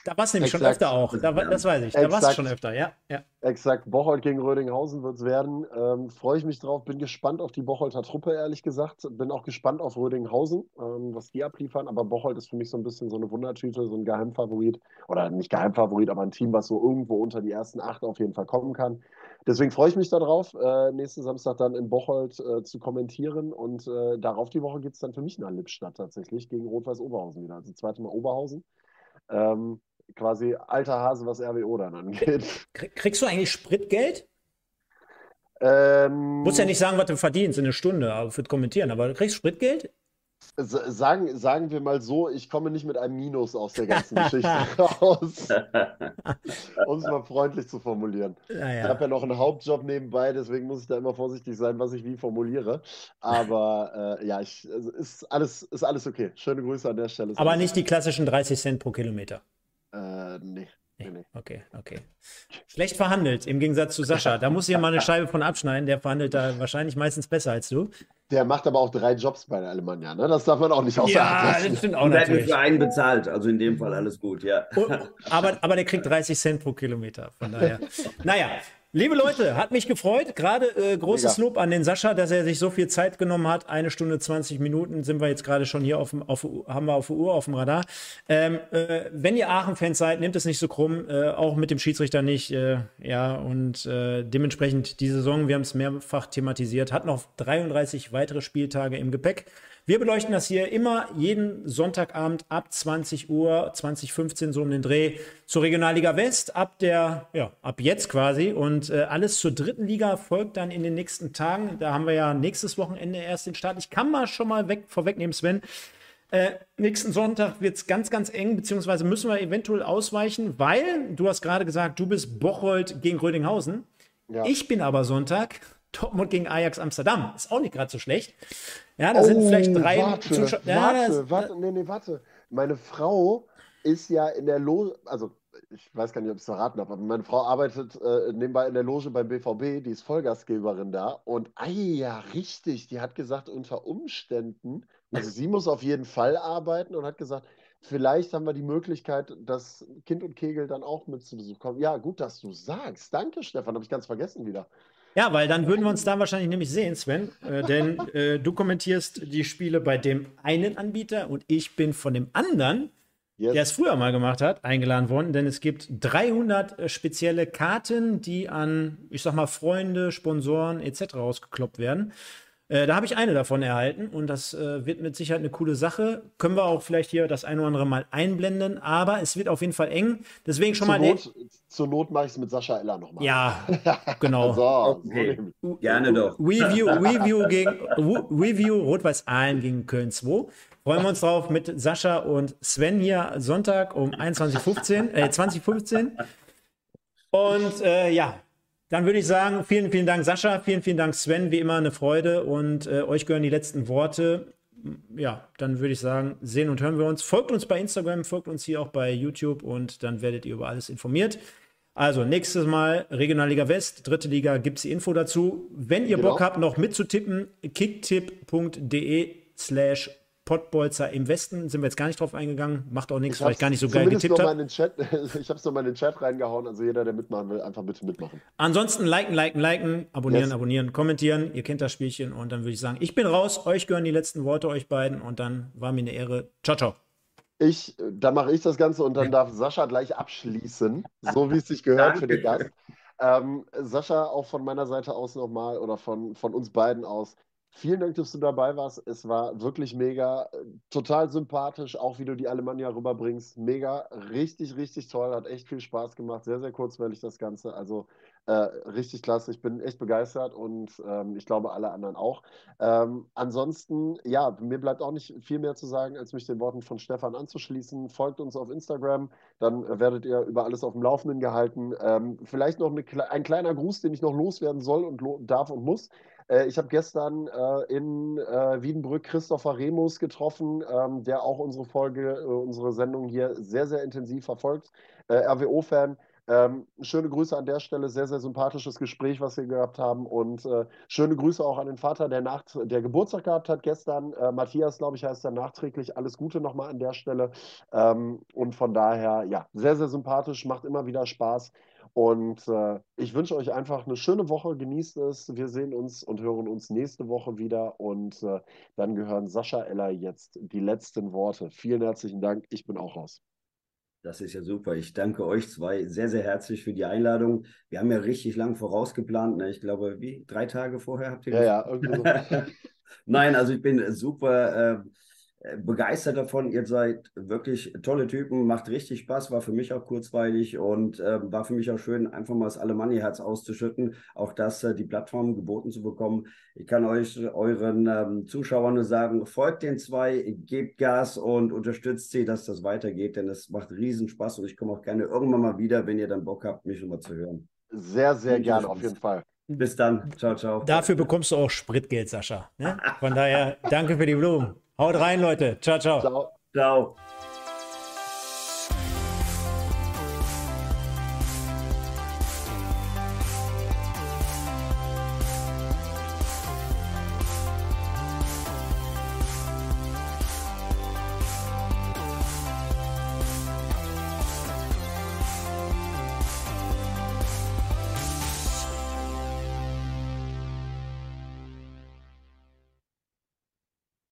Da war es nämlich Exakt. schon öfter auch. Da, das weiß ich. Da war es schon öfter, ja. ja. Exakt. Bocholt gegen Rödinghausen wird es werden. Ähm, Freue ich mich drauf. Bin gespannt auf die Bocholter Truppe, ehrlich gesagt. Bin auch gespannt auf Rödinghausen, ähm, was die abliefern. Aber Bocholt ist für mich so ein bisschen so eine Wundertüte, so ein Geheimfavorit. Oder nicht Geheimfavorit, aber ein Team, was so irgendwo unter die ersten acht auf jeden Fall kommen kann. Deswegen freue ich mich darauf, äh, nächsten Samstag dann in Bocholt äh, zu kommentieren. Und äh, darauf die Woche geht es dann für mich nach Lippstadt tatsächlich gegen Rot-Weiß Oberhausen wieder. Also zweite Mal Oberhausen. Ähm, quasi alter Hase, was RWO dann angeht. Kriegst du eigentlich Spritgeld? Ähm, Muss ja nicht sagen, was du verdienst in einer Stunde für Kommentieren, aber du kriegst Spritgeld? Sagen, sagen wir mal so, ich komme nicht mit einem Minus aus der ganzen Geschichte raus. um es mal freundlich zu formulieren. Ja, Ich habe ja noch einen Hauptjob nebenbei, deswegen muss ich da immer vorsichtig sein, was ich wie formuliere. Aber äh, ja, ich, also ist, alles, ist alles okay. Schöne Grüße an der Stelle. Aber nicht die klassischen 30 Cent pro Kilometer. Äh, nee. Nee, nee. Okay, okay. Schlecht verhandelt, im Gegensatz zu Sascha. Da muss ich ja mal eine Scheibe von abschneiden. Der verhandelt da wahrscheinlich meistens besser als du. Der macht aber auch drei Jobs bei der Alemannia, ne? Das darf man auch nicht außer Ja, das stimmt auch natürlich. für einen bezahlt, also in dem Fall alles gut, ja. Oh, aber, aber der kriegt 30 Cent pro Kilometer, von daher. naja, Liebe Leute, hat mich gefreut. Gerade äh, großes Mega. Lob an den Sascha, dass er sich so viel Zeit genommen hat. Eine Stunde 20 Minuten sind wir jetzt gerade schon hier auf dem, auf, haben wir auf der Uhr, auf dem Radar. Ähm, äh, wenn ihr Aachen-Fans seid, nehmt es nicht so krumm, äh, auch mit dem Schiedsrichter nicht. Äh, ja, und äh, dementsprechend die Saison, wir haben es mehrfach thematisiert, hat noch 33 weitere Spieltage im Gepäck. Wir beleuchten das hier immer jeden Sonntagabend ab 20 Uhr, 2015 so um den Dreh zur Regionalliga West, ab der, ja, ab jetzt quasi. Und äh, alles zur dritten Liga folgt dann in den nächsten Tagen. Da haben wir ja nächstes Wochenende erst den Start. Ich kann mal schon mal weg, vorwegnehmen, Sven. Äh, nächsten Sonntag wird es ganz, ganz eng, beziehungsweise müssen wir eventuell ausweichen, weil du hast gerade gesagt, du bist Bocholt gegen Rödinghausen. Ja. Ich bin aber Sonntag Dortmund gegen Ajax Amsterdam. Ist auch nicht gerade so schlecht. Ja, da oh, sind vielleicht drei warte, Zuschauer. Ja, warte, warte, nee, nee, warte. Meine Frau ist ja in der Loge, also ich weiß gar nicht, ob ich es verraten habe, aber meine Frau arbeitet äh, nebenbei in der Loge beim BVB, die ist Vollgastgeberin da. Und ah ja, richtig, die hat gesagt, unter Umständen, also sie muss auf jeden Fall arbeiten und hat gesagt, vielleicht haben wir die Möglichkeit, dass Kind und Kegel dann auch mit zu Besuch kommen. Ja, gut, dass du sagst. Danke, Stefan, habe ich ganz vergessen wieder. Ja, weil dann würden wir uns da wahrscheinlich nämlich sehen, Sven. Äh, denn äh, du kommentierst die Spiele bei dem einen Anbieter und ich bin von dem anderen, yes. der es früher mal gemacht hat, eingeladen worden. Denn es gibt 300 äh, spezielle Karten, die an, ich sag mal, Freunde, Sponsoren etc. rausgekloppt werden. Äh, da habe ich eine davon erhalten und das äh, wird mit Sicherheit eine coole Sache. Können wir auch vielleicht hier das ein oder andere mal einblenden, aber es wird auf jeden Fall eng. Deswegen schon zur mal. Not, zur Not mache ich es mit Sascha Eller nochmal. Ja, genau. so, okay. so Gerne doch. Review, Review gegen Review Rot-Weiß Aalen gegen Köln 2. Freuen wir uns drauf mit Sascha und Sven hier Sonntag um 21.15, äh, 2015. Und äh, ja, dann würde ich sagen, vielen, vielen Dank, Sascha. Vielen, vielen Dank, Sven. Wie immer eine Freude. Und äh, euch gehören die letzten Worte. Ja, dann würde ich sagen, sehen und hören wir uns. Folgt uns bei Instagram, folgt uns hier auch bei YouTube und dann werdet ihr über alles informiert. Also, nächstes Mal Regionalliga West, dritte Liga, gibt es die Info dazu. Wenn ihr genau. Bock habt, noch mitzutippen, kicktipp.de slash Pottbolzer im Westen. Sind wir jetzt gar nicht drauf eingegangen. Macht auch nichts, weil ich gar nicht so geil getippt habe. ich habe es nochmal in den Chat reingehauen. Also jeder, der mitmachen will, einfach bitte mitmachen. Ansonsten liken, liken, liken, abonnieren, yes. abonnieren, kommentieren. Ihr kennt das Spielchen. Und dann würde ich sagen, ich bin raus. Euch gehören die letzten Worte, euch beiden. Und dann war mir eine Ehre. Ciao, ciao. Ich, dann mache ich das Ganze und dann darf Sascha gleich abschließen, so wie es sich gehört für den Gast. Ähm, Sascha, auch von meiner Seite aus nochmal oder von, von uns beiden aus. Vielen Dank, dass du dabei warst. Es war wirklich mega, total sympathisch, auch wie du die Alemannia rüberbringst. Mega, richtig, richtig toll, hat echt viel Spaß gemacht. Sehr, sehr kurzweilig das Ganze. Also äh, richtig klasse. Ich bin echt begeistert und ähm, ich glaube, alle anderen auch. Ähm, ansonsten, ja, mir bleibt auch nicht viel mehr zu sagen, als mich den Worten von Stefan anzuschließen. Folgt uns auf Instagram, dann werdet ihr über alles auf dem Laufenden gehalten. Ähm, vielleicht noch eine, ein kleiner Gruß, den ich noch loswerden soll und lo darf und muss. Äh, ich habe gestern äh, in äh, Wiedenbrück Christopher Remus getroffen, ähm, der auch unsere Folge, äh, unsere Sendung hier sehr, sehr intensiv verfolgt. Äh, RWO-Fan. Ähm, schöne Grüße an der Stelle, sehr, sehr sympathisches Gespräch, was wir gehabt haben. Und äh, schöne Grüße auch an den Vater, der, nach, der Geburtstag gehabt hat gestern. Äh, Matthias, glaube ich, heißt er nachträglich. Alles Gute nochmal an der Stelle. Ähm, und von daher, ja, sehr, sehr sympathisch, macht immer wieder Spaß. Und äh, ich wünsche euch einfach eine schöne Woche. Genießt es. Wir sehen uns und hören uns nächste Woche wieder. Und äh, dann gehören Sascha Eller jetzt die letzten Worte. Vielen herzlichen Dank. Ich bin auch raus. Das ist ja super. Ich danke euch zwei sehr, sehr herzlich für die Einladung. Wir haben ja richtig lang vorausgeplant. Ne? Ich glaube, wie drei Tage vorher habt ihr. Ja, ja, irgendwie so. Nein, also ich bin super. Äh, begeistert davon. Ihr seid wirklich tolle Typen, macht richtig Spaß, war für mich auch kurzweilig und äh, war für mich auch schön, einfach mal das Alemannia-Herz auszuschütten, auch das, äh, die Plattform geboten zu bekommen. Ich kann euch, euren ähm, Zuschauern nur sagen, folgt den zwei, gebt Gas und unterstützt sie, dass das weitergeht, denn es macht riesen Spaß und ich komme auch gerne irgendwann mal wieder, wenn ihr dann Bock habt, mich nochmal zu hören. Sehr, sehr gerne, auf jeden Fall. Bis dann. Ciao, ciao. Dafür bekommst du auch Spritgeld, Sascha. Ne? Von daher, danke für die Blumen. Haut rein, Leute. Ciao, ciao. Ciao. Ciao.